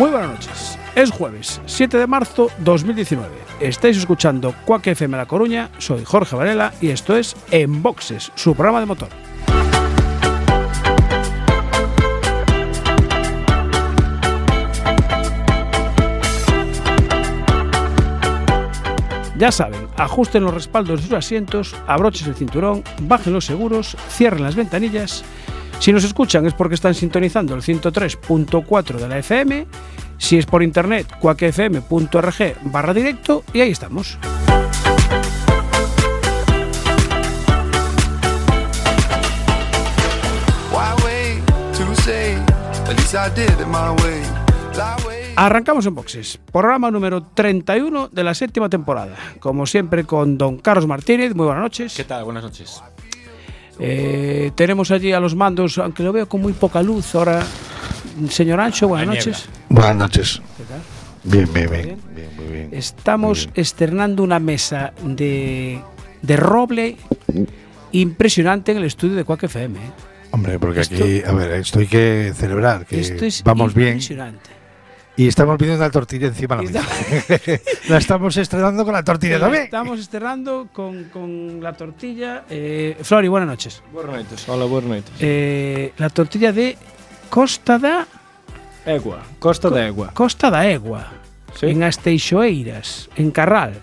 Muy buenas noches. Es jueves, 7 de marzo 2019. Estáis escuchando Quack FM La Coruña. Soy Jorge Varela y esto es En Boxes, su programa de motor. Ya saben, ajusten los respaldos de sus asientos, abrochen el cinturón, bajen los seguros, cierren las ventanillas. Si nos escuchan es porque están sintonizando el 103.4 de la FM. Si es por internet, cuacfm.org barra directo y ahí estamos. Arrancamos en boxes, programa número 31 de la séptima temporada. Como siempre con don Carlos Martínez, muy buenas noches. ¿Qué tal? Buenas noches. Eh, tenemos allí a los mandos, aunque lo veo con muy poca luz ahora. Señor Ancho, buenas noches. Buenas noches. ¿Qué tal? Bien, bien, bien. bien? Bien, muy bien. Estamos Muy bien. externando una mesa de, de roble impresionante en el estudio de Quack FM. ¿eh? Hombre, porque Esto- aquí, a ver, esto hay que celebrar, que Esto es vamos bien. impresionante. Y estamos pidiendo una tortilla encima la, mesa. la estamos estrenando con la tortilla la también. Estamos estrenando con, con la tortilla. Eh, Flori, buenas noches. Buenas noches. Hola, buenas noches. Eh, la tortilla de Costa da... Egua. Costa Co da Egua. Costa da Egua. ¿Sí? En Asteixoeiras, en Carral.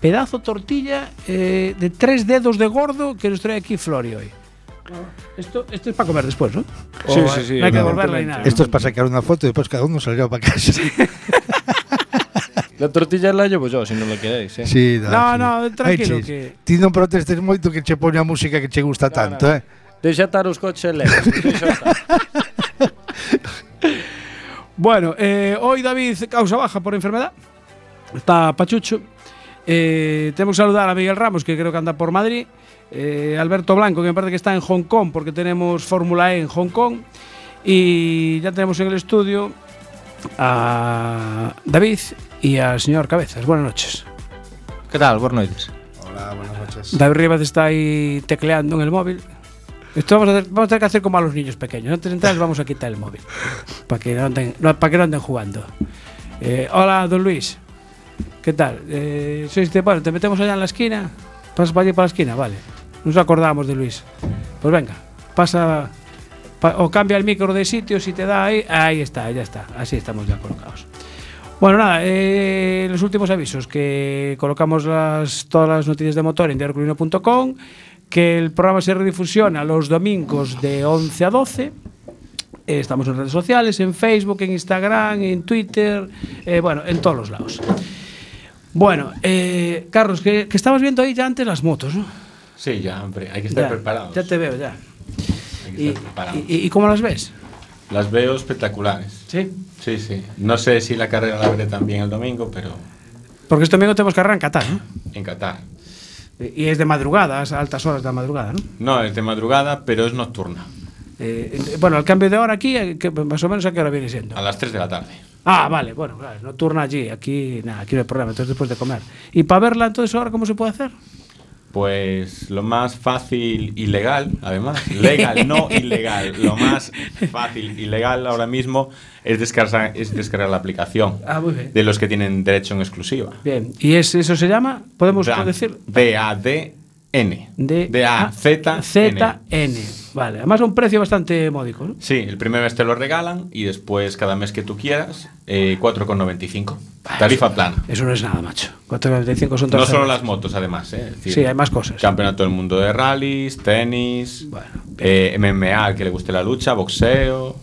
Pedazo tortilla eh, de tres dedos de gordo que nos trae aquí Flori hoy. Esto, esto es para comer después, ¿no? Sí, O, sí, sí, No hay que nada. Esto es para sacar una foto y después cada uno salió para casa. La tortilla la llevo yo, si no la queréis, eh. Sí, No, sí. no, tranquilo, Ai, chis, que- Ti non protestes moito que che pone a música que che gusta tanto, no. eh? Deixa estar os coches leves. Deixa estar. Bueno, eh, hoy David causa baja por enfermedad. Está pachucho. Eh, tenemos que saludar a Miguel Ramos, que creo que anda por Madrid. Eh, Alberto Blanco, que me parece que está en Hong Kong, porque tenemos Fórmula E en Hong Kong. Y ya tenemos en el estudio a David y al señor Cabezas. Buenas noches. ¿Qué tal? Buenas noites. Hola, buenas noches. David Rivas está ahí tecleando en el móvil. Esto vamos a, hacer- vamos a tener que hacer como a los niños pequeños. Antes de entrar les vamos a quitar el móvil. Para que no anden, no, para que no anden jugando. Eh, hola, don Luis. ¿Qué tal? Eh, sois de- bueno, te metemos allá en la esquina. Pasas para allí para la esquina, vale. nos acordamos de Luis. Pues venga, pasa pa, o cambia el micro de sitio, si te da ahí, ahí está, ya está, así estamos ya colocados. Bueno, nada, eh, los últimos avisos, que colocamos las, todas las noticias de motor en diarioculino.com, que el programa se redifusiona los domingos de 11 a 12, eh, estamos en redes sociales, en Facebook, en Instagram, en Twitter, eh, bueno, en todos los lados. Bueno, eh, Carlos, que, que estabas viendo ahí ya antes las motos, ¿no? Sí, ya, hombre. Hay que estar Ya, preparados. Ya te veo, ya. Hay que ¿Y, estar preparados. y- y cómo las ves? Las veo espectaculares. Sí. Sí, sí. No sé si la carrera la veré también el domingo, pero Porque este domingo tenemos carrera en Qatar, ¿no? en Qatar. Y es de madrugada, a altas horas de la madrugada, ¿no? No, es de madrugada, pero es nocturna. Eh, bueno, el cambio de hora aquí, eh, que más o menos a qué hora viene siendo. A las 3 de la tarde. Ah, vale, bueno, claro, nocturna allí, aquí, nada, aquí no hay problema, entonces después de comer. ¿Y para verla entonces ahora cómo se puede hacer? Pues lo más fácil y legal, además, legal, no ilegal, lo más fácil y legal ahora mismo es descargar, es descargar la aplicación Ah, de los que tienen derecho en exclusiva. Bien, ¿y es, eso se llama? ¿Podemos Dan- decir? D-A-D-N. D-A-Z-N. Vale, además a un precio bastante módico, ¿no? Sí, el primer mes te lo regalan y después cada mes que tú quieras, eh, 4,95. Tarifa plana. Eso no es nada, macho. 4,95 son No solo las motos, además. eh, es decir, Sí, hay más cosas. Campeonato del mundo de rallies, tenis, Bueno, eh, MMA, al que le guste la lucha, boxeo.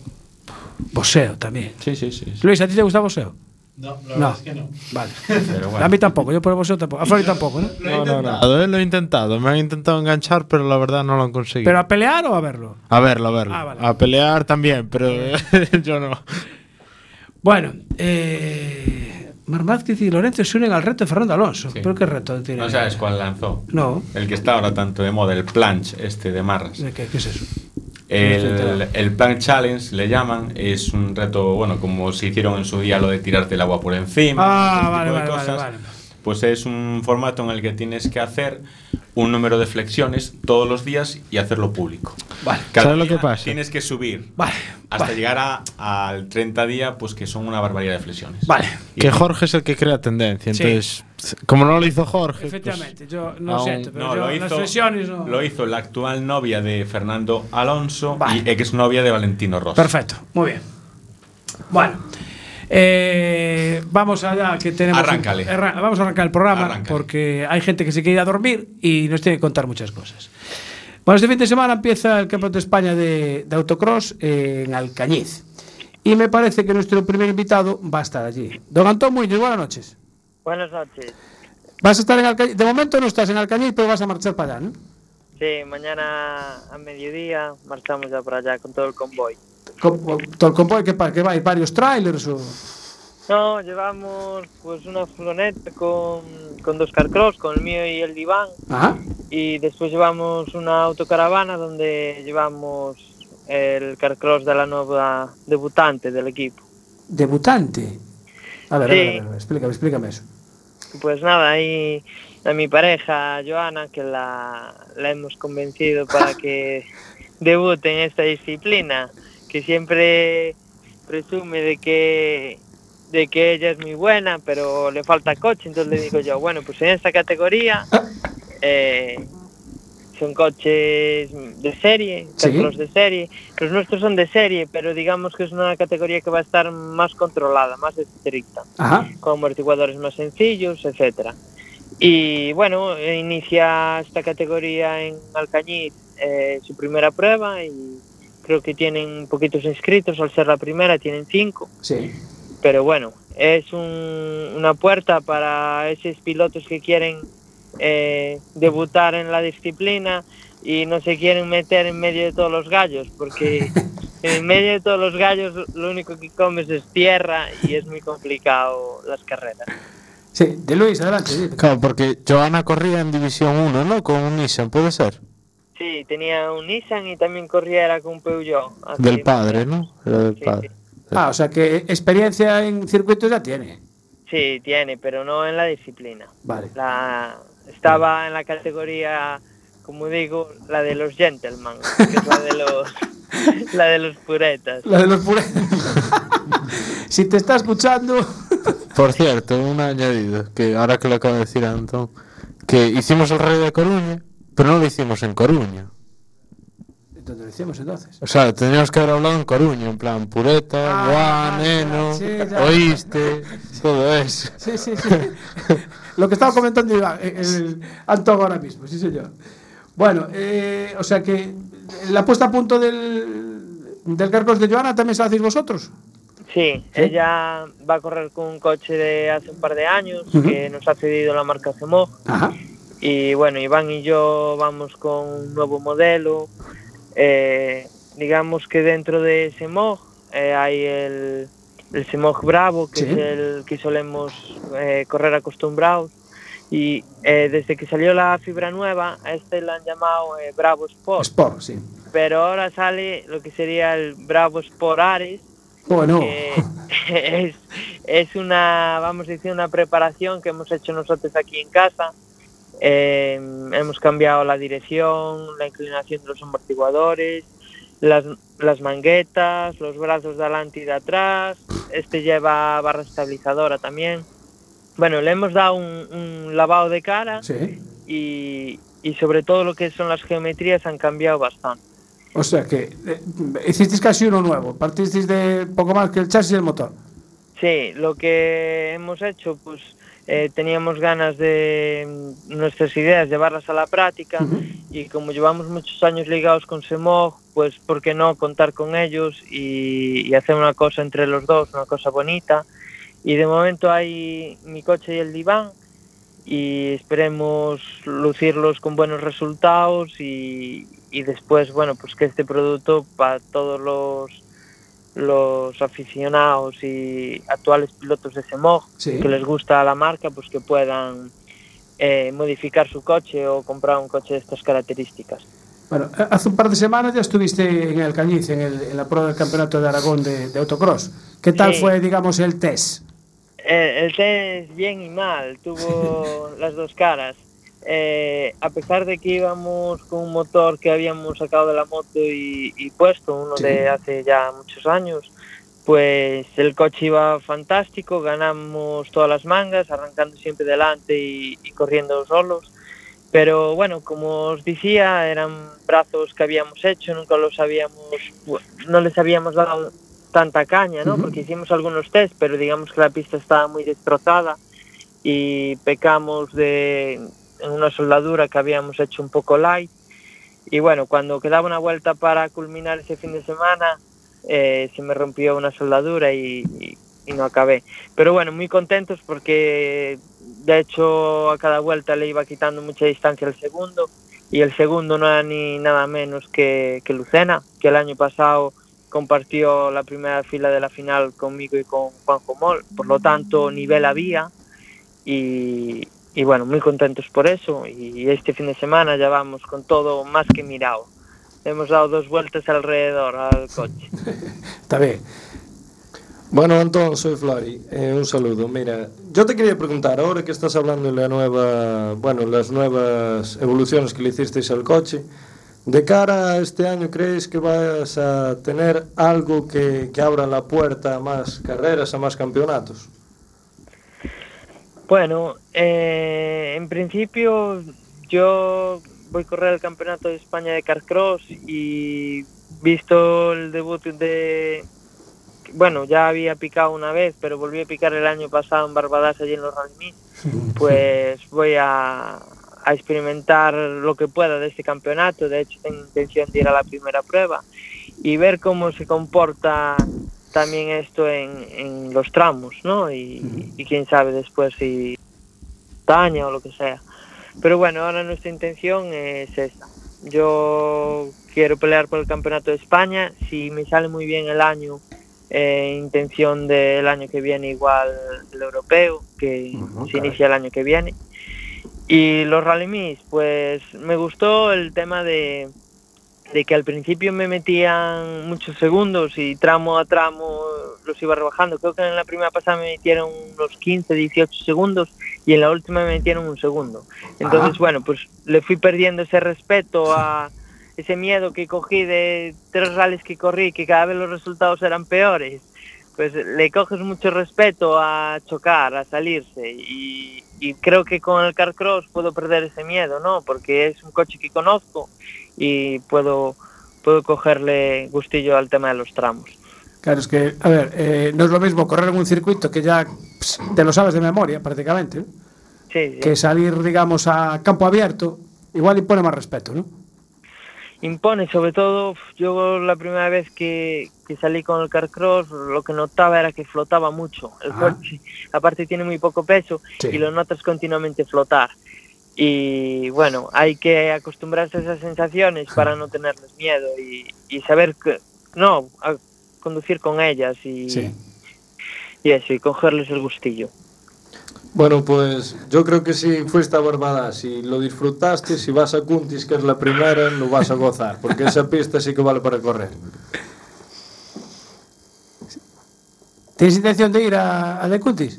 Boxeo también. Sí, sí, sí. sí. Luis, ¿a ti te gusta boxeo? No, la No. verdad es que no. Vale. Pero bueno. A mí tampoco, yo por vosotros tampoco. A Flori tampoco, ¿no? Lo he No, no, no. intentado, eh, lo he intentado. Me han intentado enganchar, pero la verdad no lo han conseguido. ¿Pero a pelear o a verlo? a verlo, a verlo. Ah, vale. A pelear también, pero yo no. Bueno, eh, Mar Márquez y Lorenzo se unen al reto de Fernando Alonso. Sí. ¿Pero qué reto tiene? No sabes cuál lanzó. No. El que está ahora tanto de moda, el planche este de marras. ¿De ¿Qué, ¿Qué es eso? El, el Plank Challenge le llaman, es un reto, bueno, como se hicieron en su día lo de tirarte el agua por encima. Ah, tipo vale, de vale, cosas. vale, vale. Pues es un formato en el que tienes que hacer un número de flexiones todos los días y hacerlo público. Vale. Cada ¿Sabes lo que pasa? Tienes que subir Vale. hasta vale. llegar a- al 30 día, pues que son una barbaridad de flexiones. Vale. Y- Que Jorge es el que crea tendencia. Sí. Como no lo hizo Jorge. pues, Efectivamente, yo no aún- siento, pero No, yo lo las hizo, no. lo hizo la actual novia de Fernando Alonso Vale. y exnovia de Valentino Rossi. Perfecto, muy bien. Bueno, eh, vamos allá que tenemos. Arráncale. Vamos a arrancar el programa Arráncale. porque hay gente que se quiere ir a dormir y nos tiene que contar muchas cosas. Bueno, este fin de semana empieza el Campeonato de España de, de Autocross en Alcañiz. Y me parece que nuestro primer invitado va a estar allí. Don Antón Muñoz, buenas noches. Buenas noches. Vas a estar en Alcañiz. De momento no estás en Alcañiz, pero vas a marchar para allá, ¿no? Sí, mañana a mediodía marchamos ya para allá con todo el convoy. Con, todo el convoy que, que va a ir varios trailers o. No, llevamos pues una furgoneta con, con dos carcross, con el mío y el diván. Ajá. Y después llevamos una autocaravana donde llevamos el carcross de la nueva debutante del equipo. Debutante. A ver, a Sí. ver, a ver, a ver, explícame, explícame eso. Pues nada, ahí a mi pareja Joana, que la, la hemos convencido para que debute en esta disciplina, que siempre presume de que de que ella es muy buena, pero le falta coche, entonces le digo yo, bueno, pues en esta categoría eh, son coches de serie, Sí. los de serie, los nuestros son de serie, pero digamos que es una categoría que va a estar más controlada, más estricta Ajá. con amortiguadores más sencillos, etcétera. Y bueno, inicia esta categoría en Alcañiz eh, su primera prueba y creo que tienen poquitos inscritos, al ser la primera tienen cinco, Sí. pero bueno, es un- una puerta para esos pilotos que quieren eh, debutar en la disciplina y no se quieren meter en medio de todos los gallos, porque en medio de todos los gallos lo único que comes es tierra y es muy complicado las carreras. Sí, de Luis, adelante. sí. Claro, porque Joana corría en División 1, ¿no? Con un Nissan, ¿puede ser? Sí, tenía un Nissan y también corría era con un Peugeot. Del padre. ¿no? Era del Sí, padre. Ah, o sea que experiencia en circuitos ya tiene. Sí, tiene, pero no en la disciplina. Vale. La, estaba en la categoría, como digo, la de los gentlemen, que es la de los, la de los puretas. La de los pure- si te está escuchando. Por cierto, un añadido, que ahora que lo acaba de decir Antón, que hicimos el Rey de Coruña, pero no lo hicimos en Coruña. ¿Dónde lo hicimos entonces? O sea, teníamos que haber hablado en Coruña, en plan pureta, Ah, guan, ya, neno, sí, oíste, todo eso. Sí, sí, sí. Lo que estaba comentando Iván, eh, el ahora mismo, sí señor. Bueno, eh, o sea que la puesta a punto del, del Carcos de Joana también se la hacéis vosotros. Sí, ella va a correr con un coche de hace un par de años que nos ha cedido la marca Cemog. Ajá. Y bueno, Iván y yo vamos con un nuevo modelo. Eh, digamos que dentro de Semog eh, hay el, el Semog Bravo, que Sí. es el que solemos eh, correr acostumbrados. Y eh, desde que salió la fibra nueva, a este lo han llamado eh, Bravo Sport. Sport, sí. Pero ahora sale lo que sería el Bravo Sport Ares, Bueno, que es, es una, vamos a decir, una preparación que hemos hecho nosotros aquí en casa. Eh, hemos cambiado la dirección, la inclinación de los amortiguadores, las, las manguetas, los brazos de adelante y de atrás. Este lleva barra estabilizadora también. Bueno, le hemos dado un, un lavado de cara sí. y, y sobre todo lo que son las geometrías han cambiado bastante. O sea que eh, hicisteis casi uno nuevo. Partisteis de poco más que el chasis y el motor. Sí, lo que hemos hecho, pues eh, teníamos ganas de mm, nuestras ideas llevarlas a la práctica y como llevamos muchos años ligados con Semog, pues por qué no contar con ellos y, y hacer una cosa entre los dos, una cosa bonita. Y de momento hay mi coche y el diván y esperemos lucirlos con buenos resultados y, y después, bueno, pues que este producto para todos los los aficionados y actuales pilotos de Semog Sí. que les gusta la marca, pues que puedan eh, modificar su coche o comprar un coche de estas características. Bueno, eh, hace un par de semanas ya estuviste en el Cañiz, en, el- en la prueba del Campeonato de Aragón de, de autocross. ¿Qué tal Sí. fue, digamos, el test? Eh, el test bien y mal, tuvo las dos caras. Eh, a pesar de que íbamos con un motor que habíamos sacado de la moto y, y puesto, uno Sí. de hace ya muchos años, pues el coche iba fantástico, ganamos todas las mangas, arrancando siempre delante y, y corriendo solos. Pero bueno, como os decía, eran brazos que habíamos hecho, nunca los habíamos, no les habíamos dado tanta caña, ¿no? Porque hicimos algunos test, pero digamos que la pista estaba muy destrozada y pecamos de en una soldadura que habíamos hecho un poco light. Y bueno, cuando quedaba una vuelta para culminar ese fin de semana, eh, se me rompió una soldadura y, y- y no acabé. Pero bueno, muy contentos porque de hecho a cada vuelta le iba quitando mucha distancia al segundo y el segundo no era ni nada menos que, que Lucena, que el año pasado compartió la primera fila de la final conmigo y con Juanjo Mol, por lo tanto nivel había y, y bueno, muy contentos por eso y este fin de semana ya vamos con todo más que mirado. Hemos dado dos vueltas alrededor al coche. Está bien. Bueno, Antón, soy Flori. Eh, un saludo. Mira, yo te quería preguntar, ahora que estás hablando de la nueva, bueno, las nuevas evoluciones que le hicisteis al coche, de cara a este año, ¿crees que vas a tener algo que, que abra la puerta a más carreras, a más campeonatos? Bueno, eh, en principio yo voy a correr el Campeonato de España de Carcross y visto el debut de... Bueno, ya había picado una vez, pero volví a picar el año pasado en Barbadas allí en los Rally pues voy a, a experimentar lo que pueda de este campeonato. De hecho, tengo intención de ir a la primera prueba y ver cómo se comporta también esto en, en los tramos, ¿no? Y, y quién sabe después si daña o lo que sea. Pero bueno, ahora nuestra intención es esta. Yo quiero pelear por el Campeonato de España. Si me sale muy bien el año, eh, intención del año que viene igual el europeo, que se inicia el año que viene. Y los Rally Mix, pues me gustó el tema de, de que al principio me metían muchos segundos y tramo a tramo los iba rebajando. Creo que en la primera pasada me metieron unos 15, 18 segundos y en la última me metieron un segundo. Entonces, bueno, pues le fui perdiendo ese respeto a ese miedo que cogí de tres rallies que corrí, que cada vez los resultados eran peores. Pues le coges mucho respeto a chocar, a salirse y, y creo que con el Carcross puedo perder ese miedo, ¿no? Porque es un coche que conozco y puedo, puedo cogerle gustillo al tema de los tramos. Claro, es que, a ver, eh, no es lo mismo correr en un circuito que ya ps, te lo sabes de memoria prácticamente, ¿eh? Sí, sí. que salir, digamos, a campo abierto, igual impone más respeto, ¿no? impone, sobre todo yo la primera vez que, que salí con el Carcross lo que notaba era que flotaba mucho. El Ah. coche aparte tiene muy poco peso Sí. y lo notas continuamente flotar. Y bueno, hay que acostumbrarse a esas sensaciones para no tenerles miedo y, y saber que no, a conducir con ellas y, Sí. y eso, y cogerles el gustillo. Bueno, pues yo creo que si fuiste a Barbadas y lo disfrutaste, si vas a Cuntis, que es la primera, lo vas a gozar, porque esa pista sí que vale para correr. ¿Tienes intención de ir a, a De Cuntis?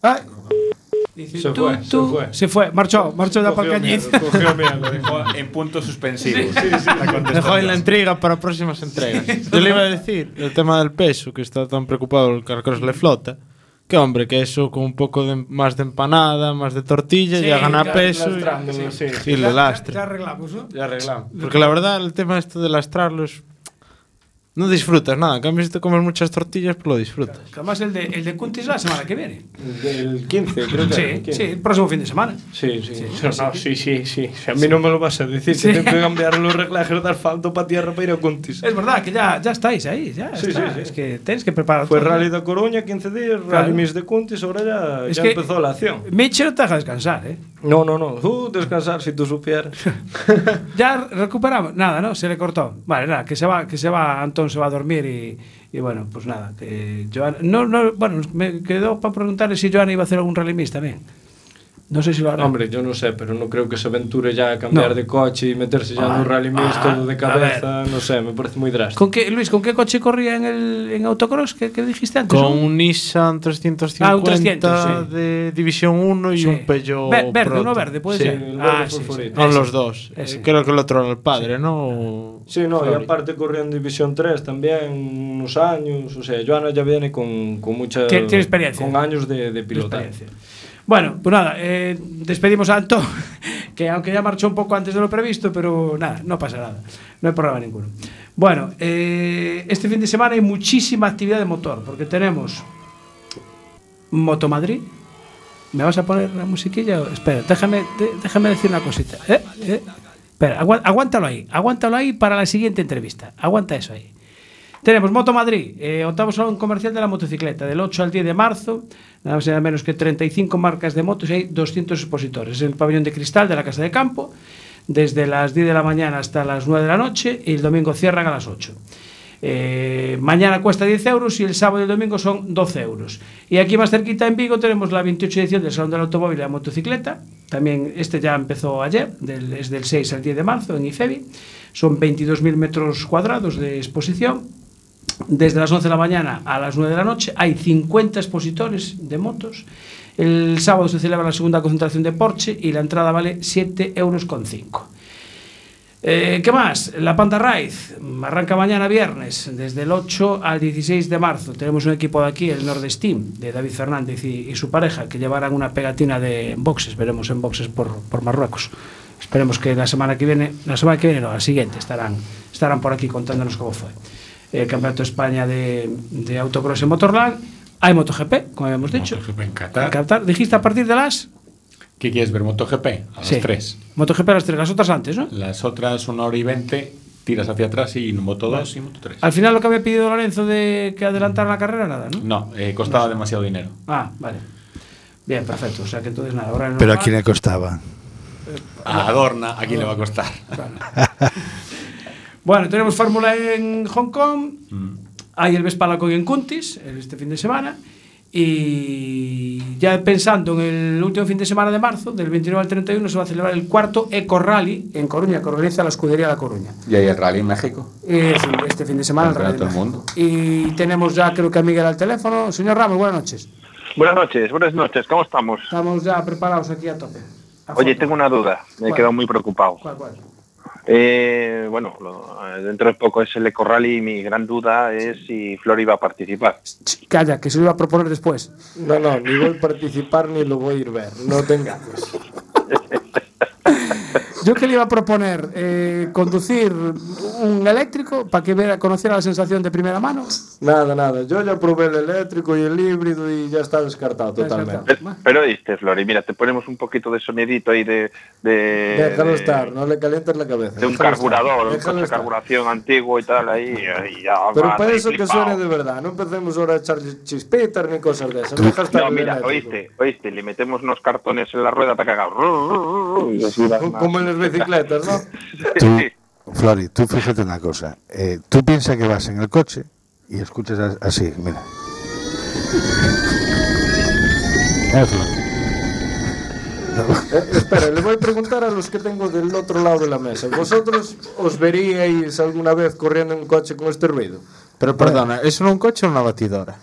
Ay. Dice, Se tú, fue, se fue. Se fue, marchó, marchó ya para Cañiz. cogió miedo. Dejó en puntos suspensivos. la. Dejó ahí la intriga para próximas entregas. Yo le iba a decir el tema del peso, que está tan preocupado el Carcross le flota. Que hombre, que eso con un poco de, más de empanada, más de tortilla, ya gana claro, peso. y- sí, sí. sí, le Ya- lastre. Ya arreglamos, ¿no? Ya arreglamos. Porque la verdad, el tema esto de lastrarlo es. No disfrutas nada. En cambio, si te comes muchas tortillas, pues lo disfrutas. Además, el de, el de Cuntis la semana que viene. El 15, creo que Sí, era, el 15. sí, el próximo fin de semana. Sí, sí. No, sí, sí, sí. Si a mí no me lo vas a decir. Sí. Que tengo que cambiar los reglajes de asfalto para tierra para ir a Cuntis. Es verdad que ya, ya estáis ahí, ya Sí, está. sí, sí. Es que tenéis que preparar Fue todo. Rally de Coruña, 15 días, Claro. Rally Miss de Cuntis, ahora ya, Es ya que- empezó la acción. Mitchell no te deja descansar, ¿eh? No, no, no. Uh, descansar si tú supieras. Ya recuperamos, nada, ¿no? Se le cortó. Vale, nada, que se va, que se va, Antón se va a dormir y, y bueno, pues nada, que Joana, no, no, bueno, me quedó para preguntarle si Joana iba a hacer algún rally mix también. No sé si lo hará. Hombre, yo no sé, pero no creo que se aventure ya a cambiar No. de coche y meterse ya Ah, en un rally mix ah, todo de cabeza. No sé, me parece muy drástico. ¿Con qué, Luis, ¿con qué coche corría en el en autocross? ¿Qué, qué dijiste antes? Con no? un Nissan 350 Ah, un 300, sí. de División 1 y Sí. un Peugeot Ve- verde, Proto. uno verde, puede Sí. ser. el Ah, sí, sí. Ese. los dos. Ese. Eh, Creo que el otro era el padre, ¿no? Sí, no, y aparte corrió en División 3 también unos años. O sea, Joana ya viene con, con mucha. Tiene- tiene experiencia. Con años de, de pilotaje. Bueno, pues nada, eh, despedimos a Antón, que aunque ya marchó un poco antes de lo previsto, pero nada, no pasa nada, no hay problema ninguno. Bueno, eh, este fin de semana hay muchísima actividad de motor, porque tenemos Moto Madrid. ¿Me vas a poner la musiquilla? Espera, déjame, déjame decir una cosita. ¿eh? Espera, aguántalo ahí, aguántalo ahí para la siguiente entrevista. Aguanta eso ahí. Tenemos Moto Madrid, eh, octavo salón comercial de la motocicleta, del 8 al 10 de marzo, nada más y nada menos que 35 marcas de motos y hay 200 expositores. Es el pabellón de cristal de la Casa de Campo, desde las 10 de la mañana hasta las 9 de la noche y el domingo cierran a las 8. Eh, mañana cuesta 10 euros y el sábado y el domingo son 12 euros. Y aquí más cerquita en Vigo tenemos la 28 edición del Salón del Automóvil y la Motocicleta. También este ya empezó ayer, del- es del 6 al 10 de marzo en IFEBI. Son 22.000 metros cuadrados de exposición. Desde las 11 de la mañana a las 9 de la noche hay 50 expositores de motos. El sábado se celebra la segunda concentración de Porsche y la entrada vale 7,5 euros. Eh, ¿Qué más? La Panda Ride arranca mañana viernes, desde el 8 al 16 de marzo. Tenemos un equipo de aquí, el Nordesteam, de David Fernández y, su pareja, que llevarán una pegatina de boxes, veremos en boxes por, por Marruecos. Esperemos que la semana que viene, la semana que viene, no, la siguiente, estarán, estarán por aquí contándonos cómo fue. El Campeonato de España de, de Autocross en Motorland. Hay MotoGP, como habíamos dicho. MotoGP en En Qatar. Qatar. Dijiste a partir de las... ¿Qué quieres ver? MotoGP a las Sí. 3. MotoGP a las tres, las otras antes, ¿no? Las otras, una hora y 20, tiras hacia atrás y Moto 2 y Moto 3. Al final lo que había pedido Lorenzo de que adelantara la carrera, nada, ¿no? No, eh, costaba demasiado dinero. Ah, vale. Bien, perfecto. O sea que entonces nada. Ahora Pero a quién le costaba. A Adorna, ¿a quién le va a costar? Bueno, tenemos Fórmula E en Hong Kong. Mm. Hay el Vespalacoy en Cuntis este fin de semana. Y ya pensando en el último fin de semana de marzo, del 29 al 31, se va a celebrar el cuarto Eco Rally en Coruña, que organiza la escudería La Coruña. ¿Y hay el rally en México? Eh, sí, este fin de semana el Rally todo el mundo. Y tenemos ya, creo que a Miguel al teléfono. Señor Ramos, buenas noches. Buenas noches, buenas noches, ¿cómo estamos? Estamos ya preparados aquí a tope. A Oye, fondo. tengo una duda, me he ¿Cuál? quedado muy preocupado. ¿Cuál, cuál? Eh, bueno, lo- eh, dentro de poco es el Eco Rally y mi gran duda es si Flor iba a participar. Ch, Calla, que se lo iba a proponer después. No, no, ni voy a participar ni lo voy a ir ver. No te engañes. Yo que le iba a proponer eh, conducir un eléctrico para que vea, conociera la sensación de primera mano. Nada, nada. Yo ya probé el eléctrico y el híbrido y ya está descartado totalmente. descartado. Pero, pero oíste, Flor, y mira, te ponemos un poquito de sonidito ahí de... de Déjalo de- estar, no le calientes la cabeza. De un déjalo carburador, un coche de carburación antiguo y tal, ahí, ahí ya Pero para eso que suene de verdad, no empecemos ahora a echar chispitas ni cosas de esas. Deja estar No, el mira, oíste, oíste, le metemos unos cartones en la rueda para y más. Como en las bicicletas, ¿no? Tú, Flori, tú fíjate una cosa. Eh, tú piensas que vas en el coche y escuchas as- así, mira. Eh. Eh, espera, le voy a preguntar a los que tengo del otro lado de la mesa. ¿Vosotros os veríais alguna vez corriendo en un coche con este ruido? Pero perdona, ¿es un coche o una batidora?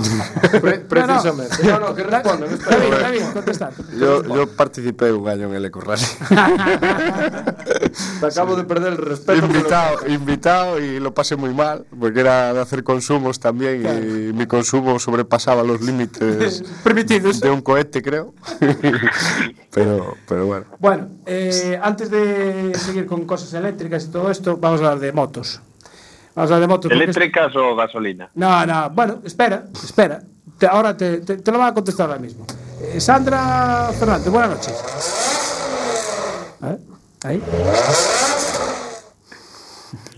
Pre- precisamente. No, no, que espera. David, David, contesta. Yo, yo participé un año en el Eco Rally. Te acabo de perder el respeto. invitado, invitado y lo pasé muy mal, porque era de hacer consumos también y mi consumo sobrepasaba los límites Permitidos. de un cohete, creo. pero, pero bueno. Bueno, eh, antes de seguir con cosas eléctricas y todo esto, vamos a hablar de motos. De es- ¿Eléctricas o gasolina? No, no, bueno, espera, espera. Te- ahora te, te- te lo van a contestar ahora mismo. Eh, Sandra Fernández, buenas noches. A ver, ahí.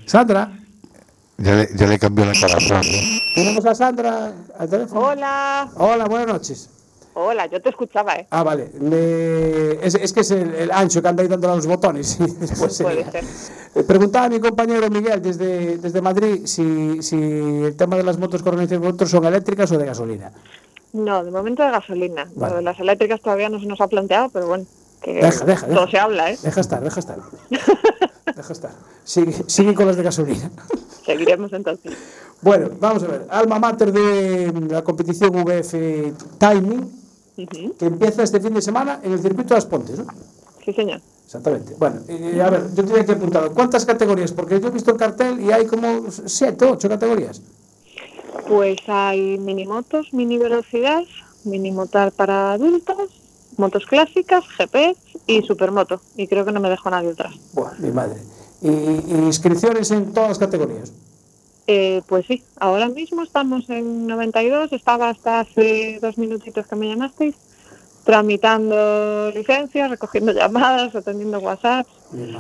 Sandra, Ya le, ya le cambió la cara tenemos a Sandra al teléfono. Hola, Hola, buenas noches. Hola, yo te escuchaba, ¿eh? Ah, vale. Le- Es, es que es el, el ancho que anda ahí dándole a los botones. y después Puede ser. Eh, Preguntaba a mi compañero Miguel desde, desde Madrid si, si el tema de las motos que vosotros son eléctricas o de gasolina. No, de momento de gasolina. Vale. Lo de las eléctricas todavía no se nos ha planteado, pero bueno, que Deja, deja, todo deja. se habla, ¿eh? Deja estar, deja estar. deja estar. Sigue, sigue con las de gasolina. Seguiremos entonces. Bueno, vamos a ver. Alma mater de la competición VF Timing, Que empieza este fin de semana en el circuito de las Pontes, ¿no? Sí, señor. Exactamente. Bueno, eh, a ver, yo tenía que apuntar. ¿Cuántas categorías? Porque yo he visto el cartel y hay como siete, ocho categorías. Pues hay minimotos, mini velocidad, minimotar para adultos, motos clásicas, GPS y supermoto. Y creo que no me dejo nadie atrás. Buah, mi madre. Y, y inscripciones en todas las categorías. Eh, pues sí, ahora mismo estamos en 92, estaba hasta hace dos minutitos que me llamasteis, tramitando licencias, recogiendo llamadas, atendiendo WhatsApp. Pues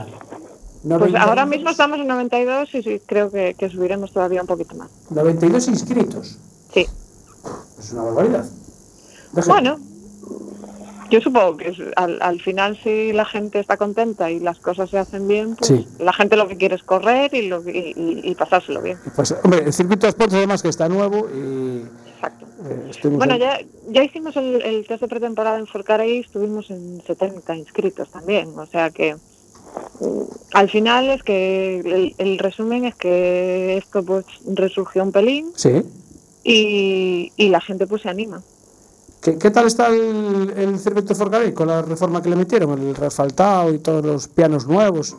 92 ahora mismo estamos en 92 y sí, creo que, que subiremos todavía un poquito más. 92 inscritos. Sí. Es una barbaridad. Bueno, yo supongo que al, al final si la gente está contenta y las cosas se hacen bien, pues Sí. la gente lo que quiere es correr y, lo, y, y- y pasárselo bien. Pues, hombre, el circuito de las Pontes además que está nuevo y Exacto. eh, Bueno, en- ya, ya hicimos el, el test de pretemporada en Forcarey y estuvimos en 70 inscritos también. O sea que mm, al final es que el, el resumen es que esto pues resurgió un pelín Sí. y, y la gente pues se anima. ¿Qué, qué tal está el, el circuito Forcarey con la reforma que le metieron? El refaltado y todos los pianos nuevos.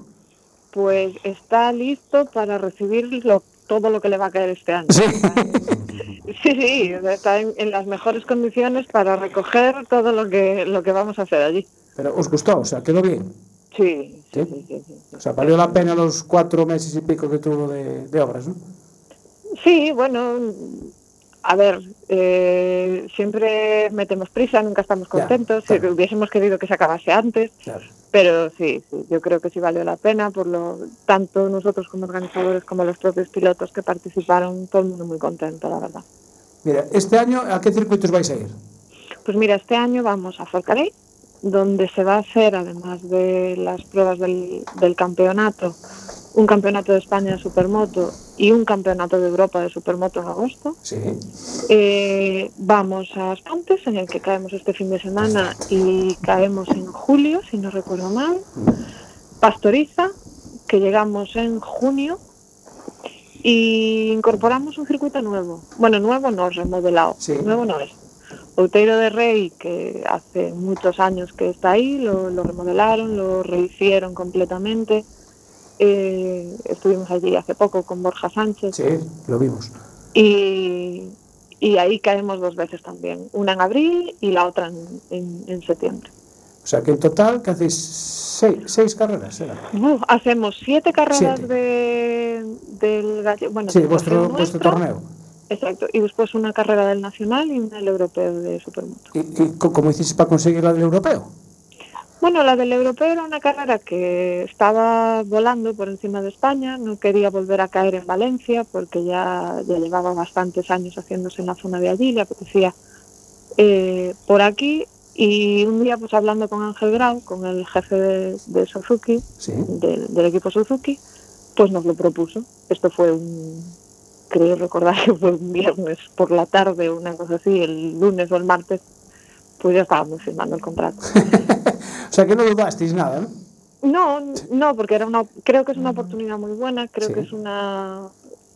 Pues está listo para recibir lo- todo lo que le va a caer este año. Sí. Sí, sí, está en, en las mejores condiciones para recoger todo lo que lo que vamos a hacer allí. Pero os gustó, o sea, quedó bien. Sí, Sí. sí, sí, sí, sí. O sea, valió la pena los cuatro meses y pico que tuvo de, de obras, ¿no? Sí, bueno, a ver, eh, siempre metemos prisa, nunca estamos Ya, contentos. claro. Hubiésemos querido que se acabase antes, Claro. pero sí, sí, yo creo que sí valió la pena por lo tanto nosotros como organizadores como los propios pilotos que participaron, todo el mundo muy contento, la verdad. Mira, este año, ¿a qué circuitos vais a ir? Pues mira, este año vamos a Forcarey, donde se va a hacer, además de las pruebas del, del campeonato, un campeonato de España de supermoto y un campeonato de Europa de supermoto en agosto. Sí. Eh, vamos a Aspontes, en el que caemos este fin de semana y caemos en julio, si no recuerdo mal. Pastoriza, que llegamos en junio. Y incorporamos un circuito nuevo. Bueno, nuevo no, remodelado. Sí. Nuevo no es. Outeiro de Rey, que hace muchos años que está ahí, lo, lo remodelaron, lo rehicieron completamente. Eh, estuvimos allí hace poco con Borja Sánchez. Sí, lo vimos. Y, y ahí caemos dos veces también, una en abril y la otra en, en- en septiembre. O sea, que en total, ¿qué hacéis? Seis, seis carreras, ¿era? Uf, hacemos siete carreras Siete. de, del bueno, Sí, vuestro, vuestro torneo. Exacto, y después una carrera del nacional y una del europeo de supermoto. ¿Y, y cómo hiciste para conseguir la del europeo? Bueno, la del europeo era una carrera que estaba volando por encima de España, no quería volver a caer en Valencia porque ya, ya llevaba bastantes años haciéndose en la zona de allí, le apetecía eh, por aquí y un día pues hablando con Ángel Grau, con el jefe de, de Suzuki, Sí. del, del equipo Suzuki, pues nos lo propuso. Esto fue un, creo recordar que fue un viernes por la tarde una cosa así, el lunes o el martes, pues ya estábamos firmando el contrato. O sea, que no dudasteis nada, ¿no? No, no, porque era una, creo que es una oportunidad muy buena, creo Sí. que es una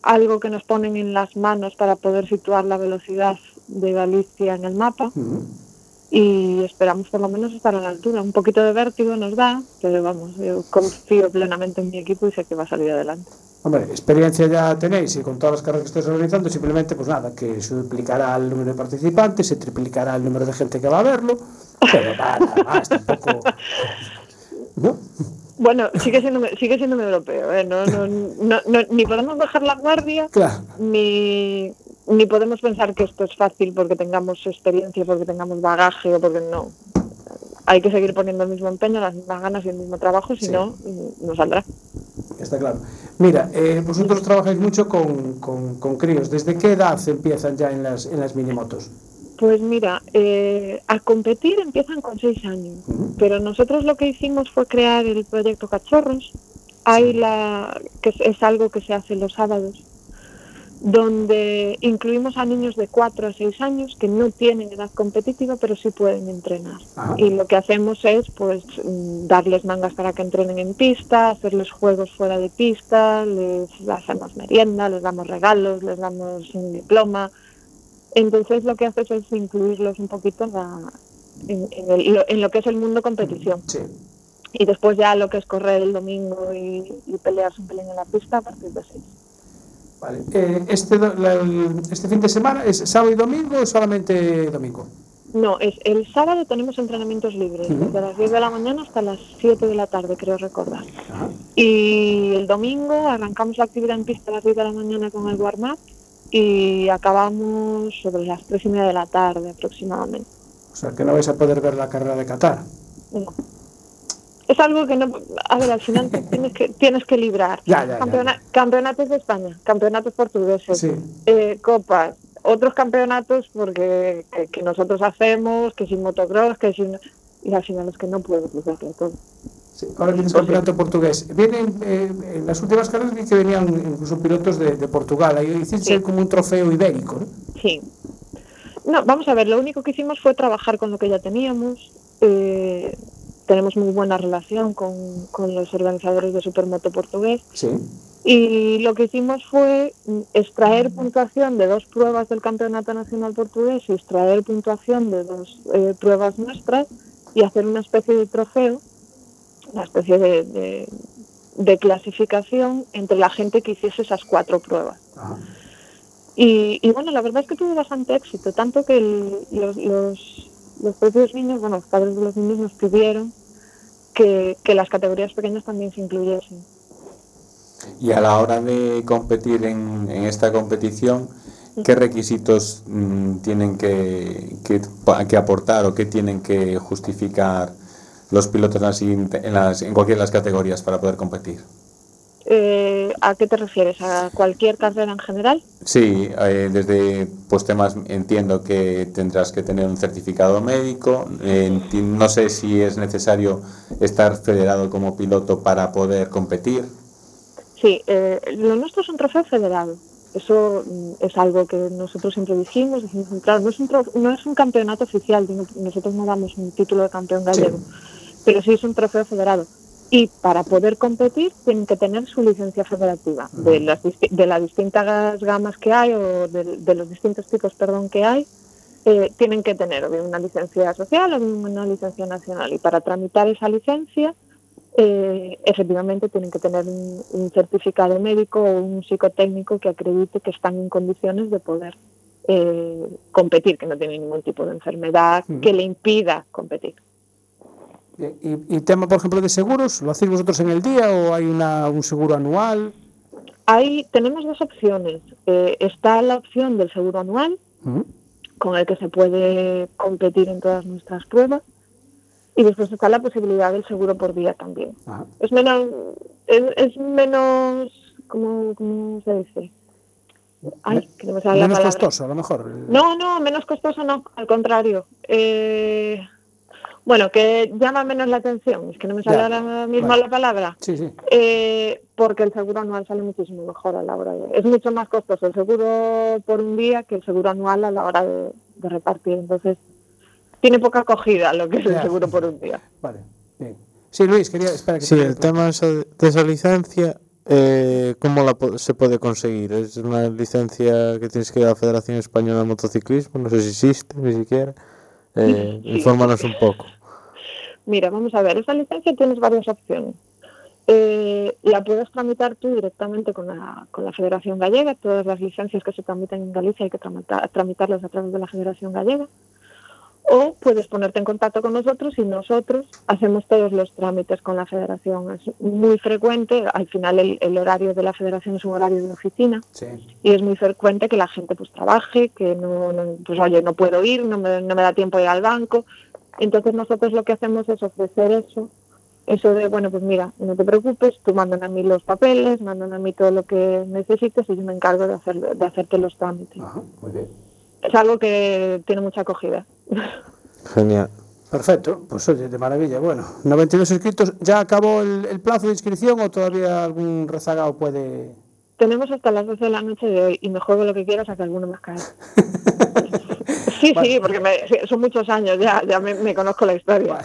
algo que nos ponen en las manos para poder situar la velocidad de Galicia en el mapa Mm. y esperamos por lo menos estar a la altura. Un poquito de vértigo nos da, pero vamos, yo confío plenamente en mi equipo y sé que va a salir adelante. Hombre, experiencia ya tenéis y con todas las carreras que estáis organizando, simplemente, pues nada, que se duplicará el número de participantes, se triplicará el número de gente que va a verlo, pero nada más, tampoco. ¿No? Bueno, sigue siendo, sigue siendo un europeo, ¿eh? no, no, no, no- ni podemos bajar la guardia, Claro. ni, ni podemos pensar que esto es fácil porque tengamos experiencia, porque tengamos bagaje o porque no. Hay que seguir poniendo el mismo empeño, las mismas ganas y el mismo trabajo, si Sí. no, no saldrá. Está claro. Mira, eh, vosotros trabajáis mucho con, con, con críos. ¿Desde qué edad empiezan ya en las, en las minimotos? Pues mira, eh, a competir empiezan con seis años, pero nosotros lo que hicimos fue crear el proyecto Cachorros. Hay la que es, algo que se hace los sábados, donde incluimos a niños de 4 a 6 años que no tienen edad competitiva, pero sí pueden entrenar. Ajá. Y lo que hacemos es pues mm, darles mangas para que entrenen en pista, hacerles juegos fuera de pista, les hacemos merienda, les damos regalos, les damos un diploma. Entonces lo que haces es incluirlos un poquito en, la- en- en el- lo, en lo que es el mundo competición. Sí. Y después ya lo que es correr el domingo y, y pelearse un pelín en la pista a partir de seis. Vale. Eh, este, do- la- el- este fin de semana es sábado y domingo o solamente domingo? No, es el sábado tenemos entrenamientos libres, Ujú. desde las 10 de la mañana hasta las 7 de la tarde, creo recordar. Y el domingo arrancamos la actividad en pista a las 10 de la mañana con el warm-up y acabamos sobre las 3 y media de la tarde aproximadamente. O sea, que no vais a poder ver la carrera de Qatar. No. Es algo que no... A ver, al final tienes que, tienes que librar. Ya, ya, ya, Campeona- Campeonatos de España, campeonatos portugueses, Sí. eh, copas, otros campeonatos porque que, que nosotros hacemos, que sin motocross, que sin... Y al final es que no puedo cruzarlo todo. Sí, ahora viene el campeonato portugués. Vienen, eh, en las últimas carreras vi que venían incluso pilotos de, de Portugal. Ahí hiciste Sí. como un trofeo ibérico, ¿no? Sí. No, vamos a ver, lo único que hicimos fue trabajar con lo que ya teníamos. eh, tenemos muy buena relación con, con los organizadores de Supermoto portugués. Sí. Y lo que hicimos fue extraer puntuación de dos pruebas del Campeonato Nacional Portugués y extraer puntuación de dos eh, pruebas nuestras y hacer una especie de trofeo, una especie de, de- de clasificación entre la gente que hiciese esas cuatro pruebas. Y, y bueno, la verdad es que tuvo bastante éxito, tanto que el- los, los, los propios niños, bueno, los padres de los niños nos pidieron que, que las categorías pequeñas también se incluyesen. Y a la hora de competir en, en esta competición, ¿qué requisitos mm, tienen que, que, que aportar o qué tienen que justificar los pilotos en, las en, las- en cualquiera de las categorías para poder competir? Eh, ¿A qué te refieres? ¿A cualquier carrera en general? Sí, eh, desde pues temas entiendo que tendrás que tener un certificado médico. eh, no sé si es necesario estar federado como piloto para poder competir. Sí, eh, lo nuestro es un trofeo federado. Eso mm, es algo que nosotros siempre dijimos. dijimos, claro, no es, un no es un campeonato oficial, nosotros no damos un título de campeón gallego, pero sí es un trofeo federado. Y para poder competir tienen que tener su licencia federativa de las, de las distintas gamas que hay o de, de los distintos tipos perdón, que hay. eh, tienen que tener o bien una licencia social o bien una licencia nacional. Y para tramitar esa licencia, eh, efectivamente tienen que tener un, un certificado médico o un psicotécnico que acredite que están en condiciones de poder eh, competir, que no tienen ningún tipo de enfermedad que le impida competir. Y, y tema, por ejemplo, de seguros, ¿lo hacéis vosotros en el día o hay una, un seguro anual? Ahí tenemos dos opciones. Eh, está la opción del seguro anual, con el que se puede competir en todas nuestras pruebas, y después está la posibilidad del seguro por día también. Es menos, es, es menos, ¿cómo, cómo se dice? Ay, que no me sale Menos costoso, a lo mejor. No, no, menos costoso no, al contrario. Eh, bueno, que llama menos la atención, es que no me sale Ya, ahora mismo vale. la palabra. Sí, sí. Eh, porque el seguro anual sale muchísimo mejor a la hora de... Es mucho más costoso el seguro por un día que el seguro anual a la hora de, de repartir. Entonces, tiene poca acogida lo que es el seguro por un día. Vale, bien. Sí, Luis, quería... Espera que Sí, te- el tema de esa, de esa licencia, eh, ¿cómo la po- se puede conseguir? ¿Es una licencia que tienes que ir a la Federación Española de Motociclismo? No sé si existe, ni siquiera. Eh, infórmanos un poco. Mira, vamos a ver, esa licencia tienes varias opciones. Eh, la puedes tramitar tú directamente con la, con la Federación Gallega. Todas las licencias que se tramitan en Galicia hay que tramita- tramitarlas a través de la Federación Gallega. O puedes ponerte en contacto con nosotros y nosotros hacemos todos los trámites con la federación. Es muy frecuente, al final el, el horario de la federación es un horario de oficina Sí. y es muy frecuente que la gente pues trabaje, que no, no- pues oye, no puedo ir, no me, no me da tiempo de ir al banco. Entonces nosotros lo que hacemos es ofrecer eso, eso de, bueno, pues mira, no te preocupes, tú mandan a mí los papeles, mandan a mí todo lo que necesites y yo me encargo de, hacer, de hacerte los trámites. Ajá, muy bien. Es algo que tiene mucha acogida. Genial. Perfecto, pues oye, de maravilla. Bueno, 92 inscritos. ¿Ya acabó el, el plazo de inscripción o todavía algún rezagado puede...? Tenemos hasta las 12 de la noche de hoy y me juego lo que quieras a que alguno me cae. Sí, sí, porque me- son muchos años, ya, ya me, me conozco la historia.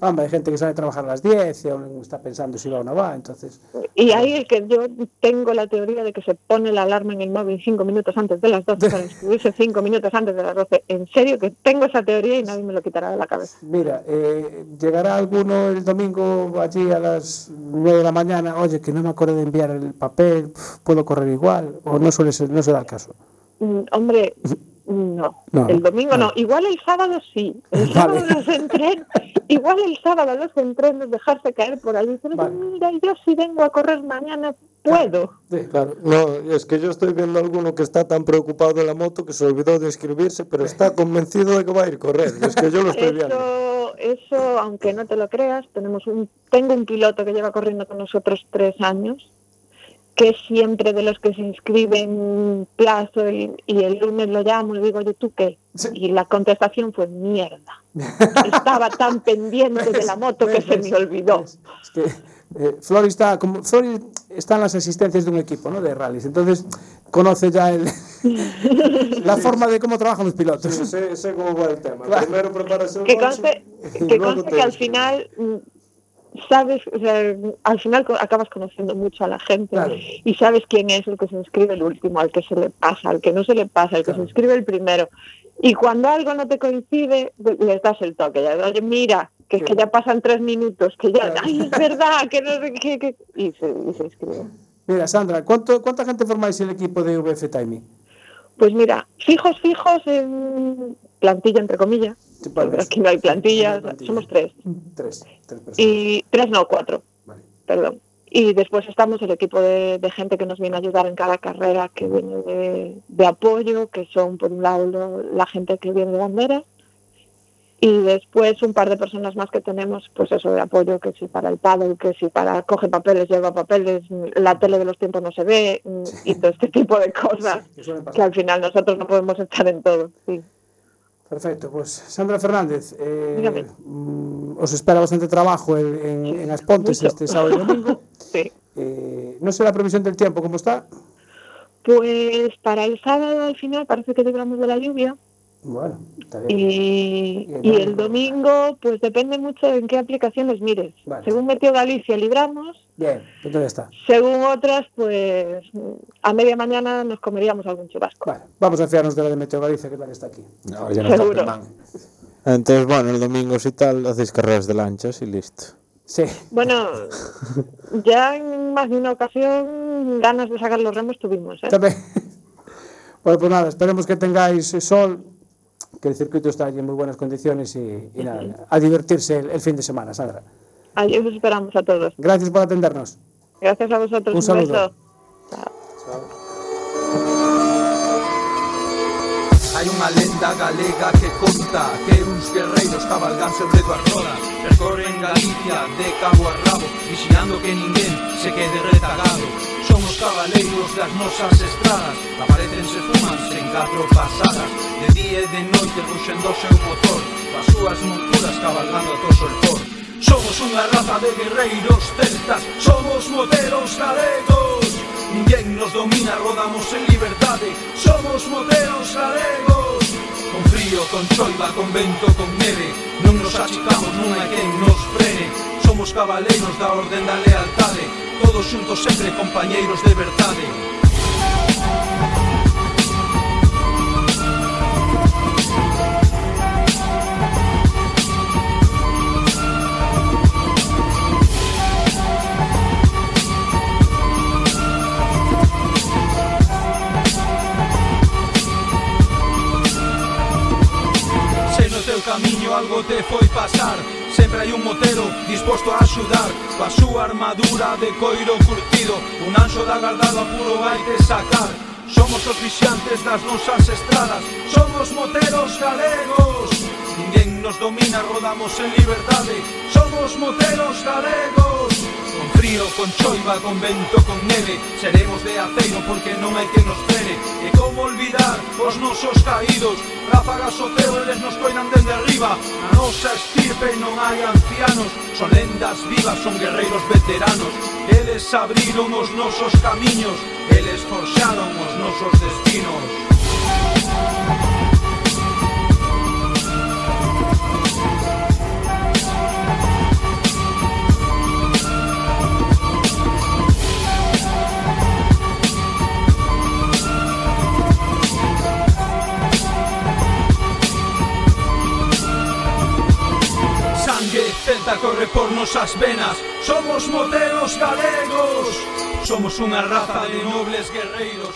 Hombre, hay gente que sale a trabajar a las 10 y aún está pensando si va o no va, entonces... Y ahí es que yo tengo la teoría de que se pone la alarma en el móvil cinco minutos antes de las 12 para inscribirse cinco minutos antes de las 12. En serio que tengo esa teoría y nadie me lo quitará de la cabeza. Mira, eh, llegará alguno el domingo allí a las 9 de la mañana, oye, que no me acuerdo de enviar el papel, puedo correr igual, o no suele ser, no se da el caso. Mm, Hombre, no. No, el domingo no. Igual el sábado sí. El sábado los entrenos, igual el sábado los entrenos, dejarse caer por ahí. Pero mira, yo si vengo a correr mañana, puedo. Claro, no, es que yo estoy viendo a alguno que está tan preocupado de la moto que se olvidó de inscribirse, pero está convencido de que va a ir a correr. Es que yo lo estoy viendo. Eso, eso, aunque no te lo creas, tenemos un, tengo un piloto que lleva corriendo con nosotros tres años, que siempre de los que se inscriben plazo y, y el lunes lo llamo y digo, oye, ¿tú qué? Y la contestación fue mierda. Estaba tan pendiente de la moto que se me olvidó. Es que eh, Flori está, como Flori está en las asistencias de un equipo, ¿no? De rallies, entonces conoce ya el, la forma de cómo trabajan los pilotos. Sí, sé, sé cómo va el tema. Claro. Primero preparas el Que conste, que, conste te que al final mm, sabes, o sea, al final acabas conociendo mucho a la gente Claro. y sabes quién es el que se inscribe el último, al que se le pasa, al que no se le pasa, al que se inscribe el primero. Y cuando algo no te coincide, pues, les das el toque. Ya, Oye, mira, que es que ya pasan tres minutos, que ya, ay, es verdad, que no sé qué, que-". Y, se, y se inscribe. Mira, Sandra, ¿cuánto, ¿cuánta gente formáis el equipo de VF Timing? Pues mira, fijos, fijos en plantilla, entre comillas. Porque aquí no hay plantilla, No hay plantilla. somos tres. Tres, tres personas. Y tres, no, cuatro. Perdón. Y después estamos el equipo de, de gente que nos viene a ayudar en cada carrera, que viene de, de apoyo, que son por un lado lo- la gente que viene de bandera, y después un par de personas más que tenemos, pues eso de apoyo, que si para el paddle, que si para coge papeles, lleva papeles, la tele de los tiempos no se ve, y todo este tipo de cosas, que que al final nosotros no podemos estar en todo. Sí. Perfecto, pues Sandra Fernández, eh, mm, os espera bastante trabajo en, en, mucho. este sábado y domingo. Sí. Eh, no sé la previsión del tiempo, ¿cómo está? Pues para el sábado al final parece que libramos de la lluvia. Bueno, está bien. Y, y vale. el domingo, pues depende mucho en qué aplicaciones mires. Vale. Según Meteo Galicia, libramos. Bien, ya está. Según otras, pues a media mañana nos comeríamos algún churrasco. Vale, vamos a fiarnos de la de Meteo Galicia, que es la que está aquí. Ahora ya no está Seguro. Germán. Entonces, bueno, el domingo si tal, hacéis carreras de lanchas y listo. Sí, Bueno, ya en más de una ocasión ganas de sacar los remos tuvimos. ¿eh? también. Bueno, pues nada, esperemos que tengáis sol, que el circuito está allí en muy buenas condiciones y, y nada, a divertirse el, el fin de semana, Sandra. Ahí os esperamos a todos. Gracias por atendernos. Gracias a vosotros. Un saludo. beso. Hai unha lenda galega que conta Que uns guerreiros cabalgan sobre dúas rodas Percorren Galicia de cabo a rabo Vigilando que ninguén se quede retagado cabaleiros das nosas estradas. Aparecense fumanse en catro pasadas. De día e de noite ruxendo o seu motor Coas súas monturas cabalgando ato por Somos unha raza de guerreiros celtas Somos moteros galegos. Ninguén nos domina, rodamos en liberdade Somos moteros galegos. Con frío, con choiva, con vento, con neve Non nos achicamos, non hai quen nos somos cabaleiros da orden da lealtade Todos xuntos sempre compañeiros de verdade. Se no teu camiño algo te foi pasar sempre hai un motero disposto a axudar Coa súa armadura de coiro curtido. Un anxo da guardada puro vai te sacar. Somos os vixiantes das nosas estradas. Somos moteros galegos. Ninguén nos domina, rodamos en liberdade Somos moteros galegos frío, con choiva, con vento, con neve. Seremos de aceiro porque non hai que nos frene. E como olvidar os nosos caídos. Ráfagas o ceo, eles nos coinan desde arriba. Na nosa estirpe non hai ancianos. Son lendas vivas, son guerreiros veteranos. Eles abriron os nosos camiños Eles forxaron os nosos destinos. Celta corre por nosas venas Somos moteros galegos Somos unha raza de nobles guerreiros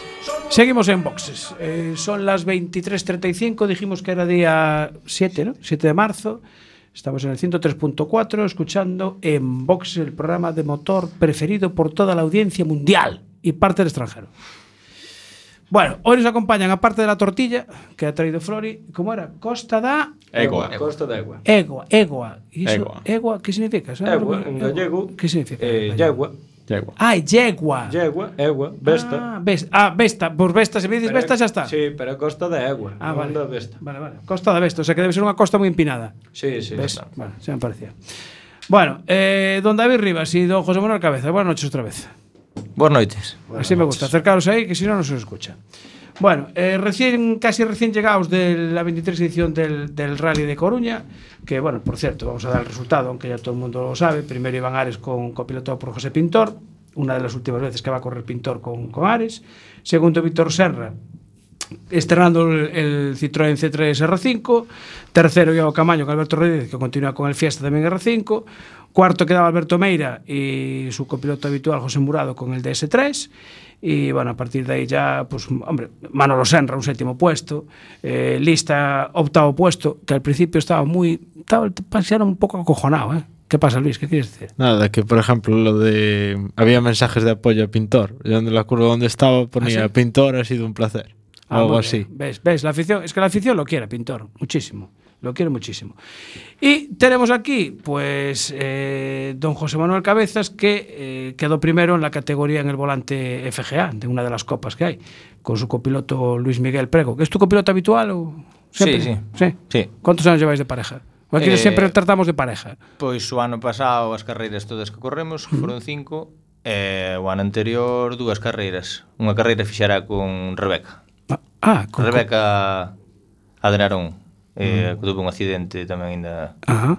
Seguimos en boxes. Eh, son las 23.35, dijimos que era día 7, ¿no? 7 de marzo. Estamos en el 103.4 escuchando en boxes el programa de motor preferido por toda la audiencia mundial y parte del extranjero. Bueno, hoy nos acompañan a parte de la tortilla que ha traído Flori, como era? Costa da... Egua. Egua. Costa da Egua. Egua, Egua. Iso, egua. egua, significa? ¿sabes? Egua, en gallego... ¿Qué significa? Eh, yegua. Yegua. Ai, yegua. Yegua, egua, besta. Ah, besta, ah, besta. Por besta, se me dices pero, besta xa está. Sí, pero a costa da egua, ah, non vale. da besta. Vale, vale. Costa da besta, o sea que debe ser unha costa moi empinada. Sí, sí. Ves? Vale, xa me parecía. Bueno, eh, don David Rivas y don José Manuel Cabeza, buenas noches otra vez. Boas noites. Buenas Así me gusta, acercaros aí que se non, non se escucha. Bueno, eh, recién, casi recién llegados de la 23 edición del, del Rally de Coruña, que, bueno, por cierto, vamos a dar el resultado, aunque ya todo el mundo lo sabe. Primero Iván Ares con copilotado por José Pintor, una de las últimas veces que va a correr Pintor con, con Ares. Segundo, Víctor Serra, estrenando el, Citroën C3 R5. Tercero, Iago Camaño con Alberto Rodríguez, que continúa con el Fiesta también R5. Cuarto quedaba Alberto Meira y su copiloto habitual José Murado con el DS3. Y bueno, a partir de ahí ya, pues, hombre, Manolo Senra, un séptimo puesto. eh, Lista, octavo puesto, que al principio estaba muy. Estaba, parecía un poco acojonado, ¿eh? ¿Qué pasa, Luis? ¿Qué quieres decir? Nada, que por ejemplo lo de... Había mensajes de apoyo a Pintor. Yo en la curva donde estaba ponía ¿Ah, sí? Pintor ha sido un placer. algo así. Ves, ves, la afición, es que la afición lo quiere, pintor, muchísimo. Lo quiere muchísimo. Y tenemos aquí, pues, eh, don José Manuel Cabezas, que eh, quedó primero en la categoría en el volante FGA, de una de las copas que hay, con su copiloto Luis Miguel Prego. ¿Es tu copiloto habitual? O siempre? Sí, sí, sí. sí. ¿Cuántos años lleváis de pareja? Aquí eh, siempre tratamos de pareja. Pois o ano pasado as carreiras todas que corremos foron cinco e eh, o ano anterior dúas carreiras. Unha carreira fixará con Rebeca. Ah, ah con, Rebeca Adenarón eh, mm. tuvo un accidente tamén ainda. Ajá.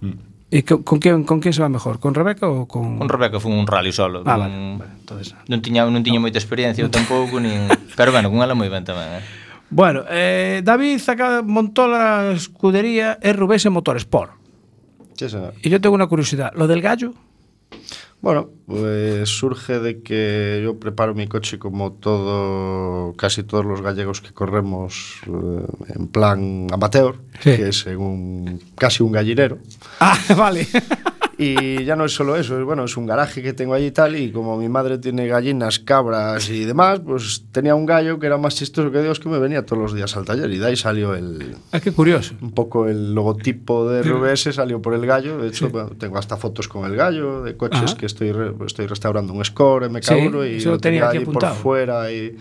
Mm. E con, con que con que se va mejor? Con Rebeca ou con Con Rebeca foi un rally solo. Ah, con... vale, vale, entonces... Non tiña non tiña no. moita experiencia eu tampouco nin, pero bueno, con ela moi ben tamén, eh. Bueno, eh, David saca, montó la escudería RVS Motorsport. Y yo tengo una curiosidad, lo del gallo? Bueno, pues surge de que yo preparo mi coche como todo, casi todos los gallegos que corremos eh, en plan amateur, sí. que es en un, casi un gallinero. Ah, vale. Y ya no es solo eso, es, bueno, es un garaje que tengo allí y tal, y como mi madre tiene gallinas, cabras y demás, pues tenía un gallo que era más chistoso que Dios que me venía todos los días al taller y de ahí salió el... Ah, qué curioso. Un poco el logotipo de RVS salió por el gallo, de hecho bueno, tengo hasta fotos con el gallo, de coches Ajá. que estoy, re- estoy restaurando un Score MK1 Sí, y lo tenía tenía por fuera y...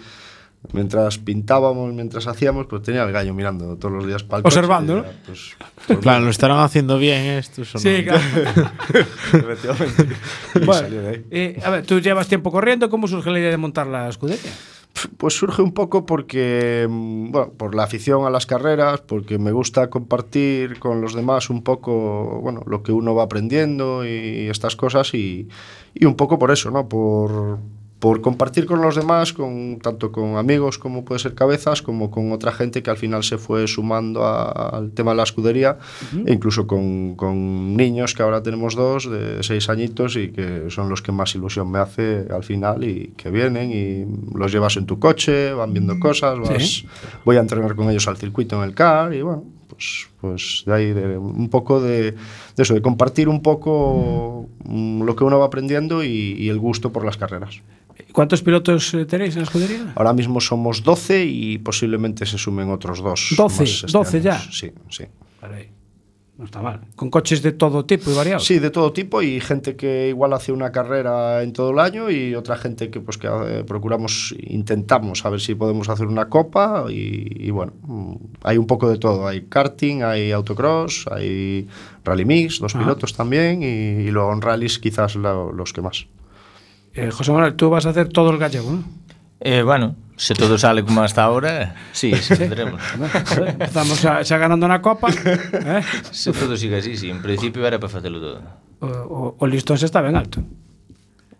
Mientras pintábamos, mientras hacíamos, pues tenía el gallo mirando todos los días para el Observando, coche, y ¿no? ya, pues, En plan, ¿lo estarán haciendo bien estos o Sí, no? claro. Efectivamente. Bueno, salió de ahí. eh, a ver, tú llevas tiempo corriendo. ¿Cómo surge la idea de montar la escudería? Pues surge un poco porque, mm, bueno, por la afición a las carreras, porque me gusta compartir con los demás un poco, bueno, lo que uno va aprendiendo y estas cosas y, y un poco por eso, ¿no? Por, por compartir con los demás, con, tanto con amigos como puede ser cabezas, como con otra gente que al final se fue sumando a- al tema de la escudería, e incluso con, con niños, que ahora tenemos dos de seis añitos y que son los que más ilusión me hace al final y que vienen y los llevas en tu coche, van viendo cosas, vas- Sí. voy a entrenar con ellos al circuito en el car y bueno, pues, pues de ahí, de, un poco de, de eso, de compartir un poco mm, lo que uno va aprendiendo y, y el gusto por las carreras. ¿Cuántos pilotos eh, tenéis en la escudería? Ahora mismo somos 12 y posiblemente se sumen otros dos. 12, más este 12 año. ya. Sí, sí. Vale. No está mal. Con coches de todo tipo y variados. Sí, de todo tipo y gente que igual hace una carrera en todo el año y otra gente que pues que eh, procuramos, intentamos a ver si podemos hacer una copa y, y bueno, mm, hay un poco de todo. Hay karting, hay autocross, hay rally mix, dos Ah. pilotos también y, y luego en rallies quizás lo- los que más. Eh, José Manuel, tú vas a hacer todo el gallego, ¿no? Eh, bueno, se todo sale como hasta ahora, sí, sí, tendremos. tendremos. Estamos xa, xa ganando na Copa. Eh? Se todo sigue así, sí. En principio era para facelo todo. O, o, o listón se está ben alto.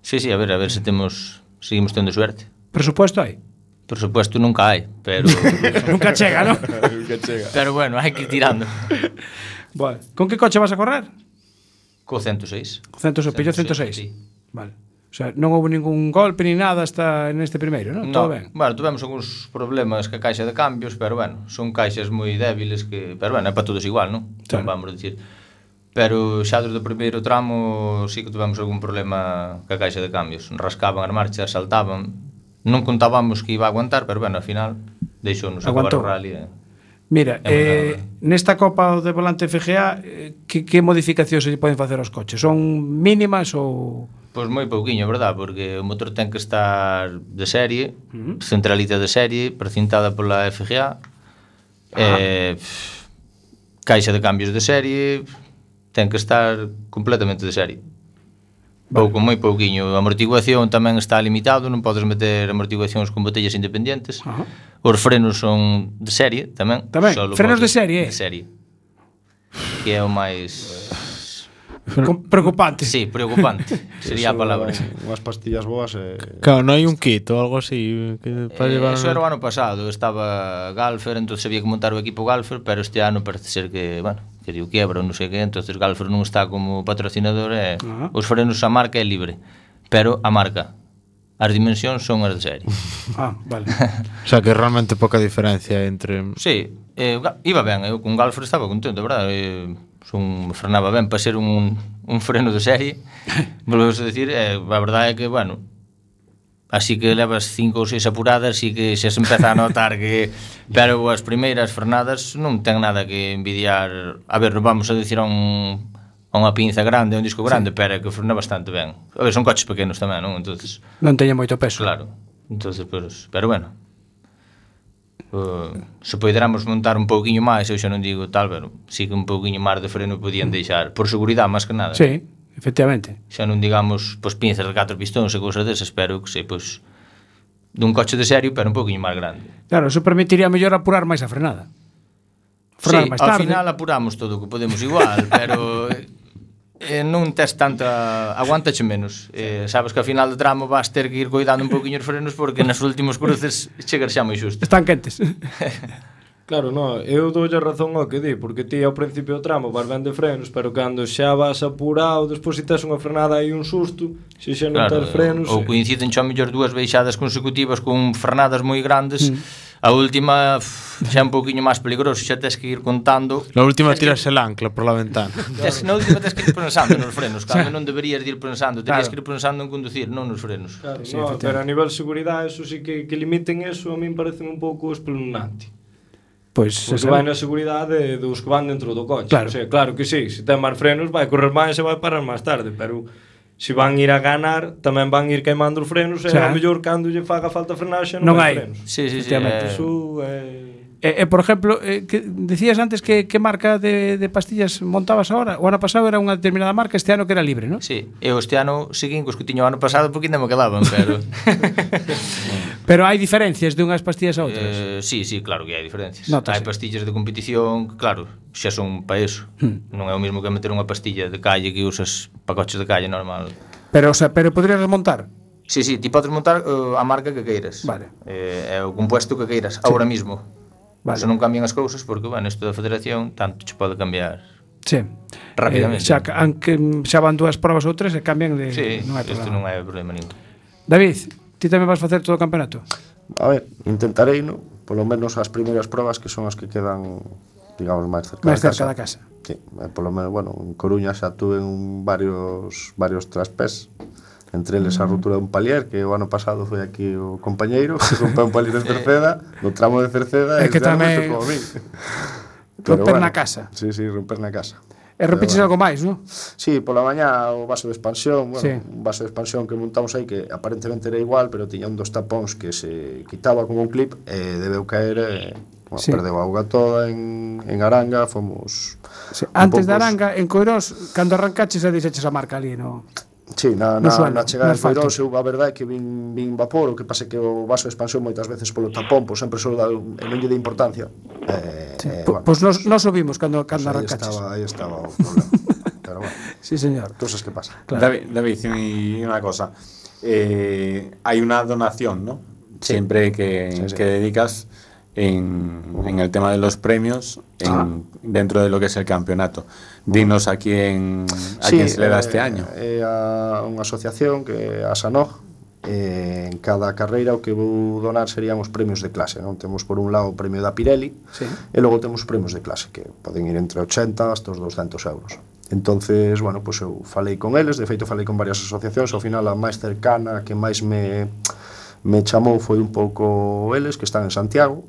Sí, sí, a ver, a ver se temos... Seguimos tendo suerte. Presupuesto hai? Presupuesto nunca hai, pero... nunca chega, non? nunca chega. Pero bueno, hai que ir tirando. bueno, con que coche vas a correr? Co 106. Co 106, o pillo 106? Sí. Vale. O sea, non houve ningún golpe ni nada hasta neste primeiro, non? No, Todo ben. Bueno, tivemos algúns problemas ca caixa de cambios, pero bueno, son caixas moi débiles que, pero bueno, é para todos igual, non? Claro. Non vamos dicir. Pero xa desde o primeiro tramo sí que tivemos algún problema ca caixa de cambios. Rascaban as marchas, saltaban. Non contábamos que iba a aguantar, pero bueno, ao final deixounos acabar o rally. Eh. Mira, eh, nesta Copa de Volante FGA, eh, que, que modificacións se poden facer aos coches? Son mínimas ou Pois moi pouquiño, verdad? Porque o motor ten que estar de serie, uh -huh. centralita de serie, precintada pola FGA, ah. eh, pff, caixa de cambios de serie, ten que estar completamente de serie. Pouco, moi pouquiño. A amortiguación tamén está limitado, non podes meter amortiguacións con botellas independentes. Ajá. Os frenos son de serie tamén. Tamén, frenos podes, de serie. De serie. Que é o máis... Pero, preocupante. Sí, preocupante. Sería eso, a palabra. Unhas pastillas boas e... Eh... Claro, non hai un kit ou algo así que eh, para eh, llevar... Eso era o ano pasado. Estaba Galfer, entonces había que montar o equipo Galfer, pero este ano parece ser que, bueno, que dio quiebra ou non sei que, entonces Galfer non está como patrocinador e eh, uh -huh. os frenos a marca é libre. Pero a marca, as dimensións son as de serie. ah, vale. o sea que realmente poca diferencia entre... Sí, eh, iba ben, eu con Galfer estaba contento, verdad? Eh, son, frenaba ben para ser un, un freno de serie, volvemos a decir, eh, a verdade é que, bueno, así que levas cinco ou seis apuradas e que se se empeza a notar que pero as primeiras frenadas non ten nada que envidiar a ver, vamos a dicir a un a unha pinza grande, a un disco grande, sí. pero que frena bastante ben. A ver, son coches pequenos tamén, non? Entonces, non teña moito peso. Claro. Entonces, pues, pero bueno, Uh, se poderamos montar un pouquiño máis, eu xa non digo tal, pero sí que un pouquiño máis de freno podían deixar, por seguridade máis que nada. Sí, efectivamente. Xa non digamos, pois pinzas de catro pistóns e cousas desas, espero que se, pois, dun coche de serio, pero un pouquiño máis grande. Claro, eso permitiría mellor apurar máis a frenada. Frenar sí, máis tarde. ao final apuramos todo o que podemos igual, pero eh, eh, non tes tanta eh, aguantache menos. Eh, sabes que ao final do tramo vas ter que ir cuidando un poquinho os frenos porque nos últimos cruces chegar xa moi xusto. Están quentes. Claro, no, eu doulle razón ao que di, porque ti ao principio do tramo vas ben de frenos, pero cando xa vas apurado, despois se tes unha frenada e un susto, se xa non claro, tes frenos... Ou, eh. coinciden xa mellor dúas veixadas consecutivas con frenadas moi grandes, mm. A última xa un poquinho máis peligroso, xa tens que ir contando. Na última tiras que... el ancla por la ventana. Tes, na última tens que ir pensando nos frenos, cando non deberías de ir pensando, terías claro. que ir pensando en conducir, non nos frenos. Claro, sí, no, pero a nivel de seguridade, eso sí que, que limiten eso, a min parece un pouco espeluznante. Pois pues, se vai na seguridade dos que van dentro do coche. Claro, o sea, claro que sí, se ten máis frenos vai correr máis e vai parar máis tarde, pero se van ir a ganar, tamén van ir queimando os frenos, xa. o a mellor cando lle faga falta frenar xa non, non hai frenos. Sí, sí, sí, eh... Eso, eh... E, e por exemplo, eh, que decías antes que que marca de, de pastillas montabas agora? O ano pasado era unha determinada marca, este ano que era libre, non? Sí, eu este ano seguín cos que tiño o ano pasado porque ainda me quedaban, pero Pero hai diferencias de unhas pastillas a outras? Eh, sí, sí, claro que hai diferencias. Notase. Hai pastillas de competición, claro, xa son para eso. Hmm. Non é o mesmo que meter unha pastilla de calle que usas para coches de calle normal. Pero, o sea, pero podrías remontar? Sí, sí, ti podes montar uh, a marca que queiras. Vale. Eh, é o compuesto que queiras, sí. agora mismo. Vale. se non cambian as cousas porque, bueno, isto da federación tanto che pode cambiar Sí. Rapidamente. Eh, xa, aunque xa van dúas probas ou tres e cambian de... Sí, non hai problema. non hai problema ningún. David, ti tamén vas facer todo o campeonato? A ver, intentarei, no? Polo menos as primeiras probas que son as que quedan, digamos, máis cerca, máis cerca da casa. Da casa. Sí, eh, polo menos, bueno, en Coruña xa tuve un varios varios traspés entre eles a mm. ruptura dun palier que o ano pasado foi aquí o compañeiro que rompeu un palier en Cerceda no tramo de Cerceda é que tamén romper bueno, na casa sí, sí, romper na casa E repetiches algo máis, non? Sí, pola mañá o vaso de expansión, bueno, sí. un vaso de expansión que montamos aí que aparentemente era igual, pero tiña un dos tapóns que se quitaba como un clip e debeu caer eh, bueno, sí. perdeu a auga toda en, en Aranga, fomos sí. Antes poucos... de Aranga, en Coirós, cando arrancaches e deixaches a marca ali, non? Sí, na, na, suelo, na chegada de Foirós eu a verdade é que vin, vin vapor, o que pasa que o vaso de expansión moitas veces polo tapón, pois sempre só dá un non lle de importancia. Eh, sí, eh, po, bueno. Pois nos, nos o vimos cando, pois cando pues arrancaches. Estaba, aí estaba o problema. Pero bueno, sí, señor. Cosas que pasa. Claro. David, David, unha cosa. Eh, hai unha donación, ¿no? Sí. Siempre que, sí, sí. que dedicas en, en el tema de los premios en, ah. dentro de lo que es el campeonato. Dinos a quién, a sí, quién se le da eh, este año. Eh, a unha asociación que a Sanoj, eh, en cada carreira o que vou donar serían os premios de clase, non? Temos por un lado o premio da Pirelli sí. e logo temos premios de clase que poden ir entre 80 hasta os 200 euros. Entonces, bueno, pois pues eu falei con eles, de feito falei con varias asociacións, ao final a máis cercana que máis me me chamou foi un pouco eles que están en Santiago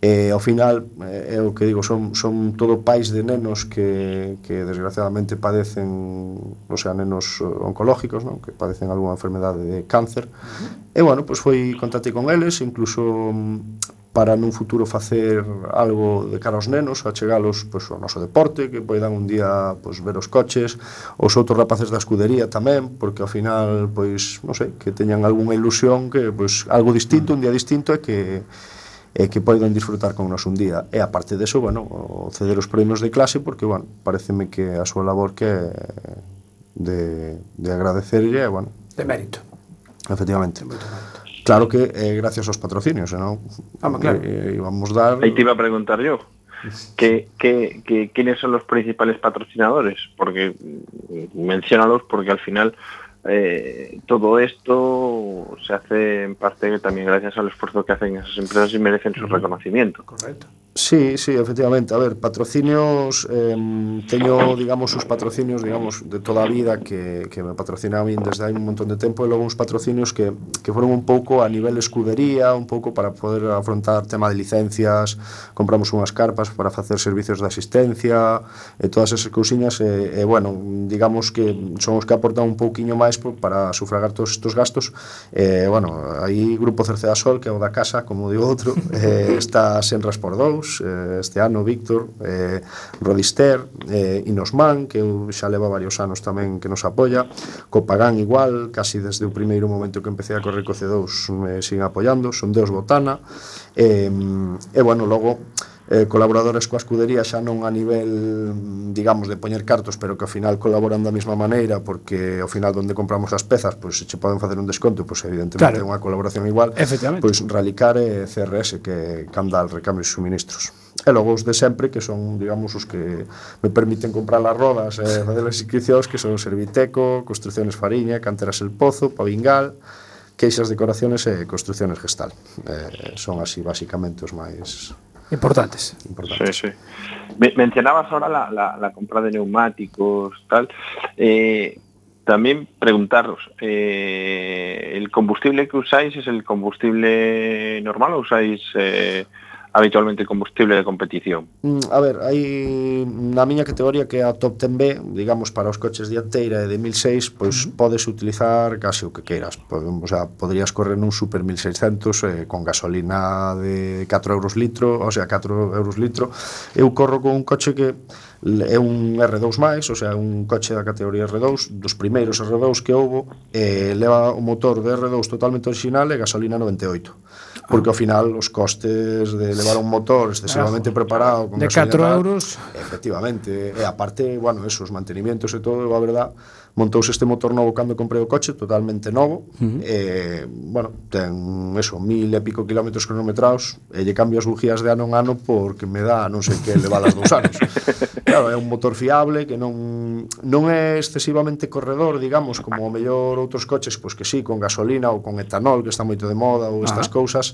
e ao final eh, é o que digo son, son todo pais de nenos que, que desgraciadamente padecen o sea, nenos oncológicos non? que padecen algunha enfermedade de cáncer uh -huh. e bueno, pois pues foi contactei con eles incluso mm, para nun futuro facer algo de cara aos nenos, a chegalos pois, ao noso deporte, que poidan un día pois, ver os coches, os outros rapaces da escudería tamén, porque ao final, pois, non sei, que teñan algunha ilusión que pois, algo distinto, un día distinto e que e que poidan disfrutar con nos un día. E aparte de eso, bueno, o ceder os premios de clase porque, bueno, pareceme que a súa labor que de, de agradecerlle, bueno, de mérito. Efectivamente. De mérito. Claro que gracias aos patrocinios, senón Home, claro. eh, íbamos dar Ahí te iba a preguntar yo. ¿Qué, qué, qué, quiénes son los principales patrocinadores? Porque menciónalos porque al final eh, todo esto se hace en parte también gracias al esfuerzo que hacen esas empresas y merecen su reconocimiento. Correcto. Sí, sí, efectivamente. A ver, patrocinios, eh, teño, digamos, os patrocinios, digamos, de toda a vida que, que me patrocinaban desde hai un montón de tempo e logo uns patrocinios que, que foron un pouco a nivel escudería, un pouco para poder afrontar tema de licencias, compramos unhas carpas para facer servicios de asistencia e todas esas cousiñas e, e bueno, digamos que son os que aportan un pouquiño máis por, para sufragar todos estos gastos e, bueno, aí Grupo Cerceda Sol, que é o da casa, como digo outro, eh, está Senras Pordón, meus, eh, este ano Víctor, eh, Rodister, eh, Inosman, que eu xa leva varios anos tamén que nos apoia, Copagán igual, casi desde o primeiro momento que empecé a correr co C2 me eh, siguen apoiando, son Deus Botana, eh, e bueno, logo eh, colaboradores coa escudería xa non a nivel, digamos, de poñer cartos, pero que ao final colaboran da mesma maneira, porque ao final onde compramos as pezas, pois se che poden facer un desconto, pois evidentemente claro. unha colaboración igual, pois Ralicar e CRS, que candal al recambio de suministros. E logo os de sempre, que son, digamos, os que me permiten comprar as rodas e eh, facer as inscripcións, que son Serviteco, Construcciones Fariña, Canteras El Pozo, Pavingal, queixas decoraciones e construcciones gestal. Eh, son así basicamente os máis Importantes. importantes. Sí, sí. Me- mencionabas ahora la, la- la compra de neumáticos, tal. Eh, también preguntaros, eh, ¿el combustible que usáis es el combustible normal o usáis eh, habitualmente combustible de competición. Mm, a ver, hai na miña categoría que é a Top 10B, digamos para os coches dianteira e de 1006, pois uh -huh. podes utilizar case o que queiras. Podemos, o sea, poderías correr nun Super 1600 eh, con gasolina de 4 euros litro, o sea, 4 euros litro. Eu corro con un coche que é un R2+, máis, o sea, un coche da categoría R2, dos primeiros R2 que houbo, eh, leva o motor de R2 totalmente original e gasolina 98 porque ao final os costes de levar un motor excesivamente preparado con de 4 euros. efectivamente, e aparte, bueno, eso, os mantenimientos e todo, a verdad montouse este motor novo cando comprei o coche, totalmente novo. Uh -huh. eh, bueno, ten eso, mil e pico kilómetros cronometrados, e lle cambio as bujías de ano en ano porque me dá non sei que levadas dous anos. claro, é un motor fiable que non non é excesivamente corredor, digamos, como o mellor outros coches, pois que sí, con gasolina ou con etanol, que está moito de moda ou estas uh -huh. cousas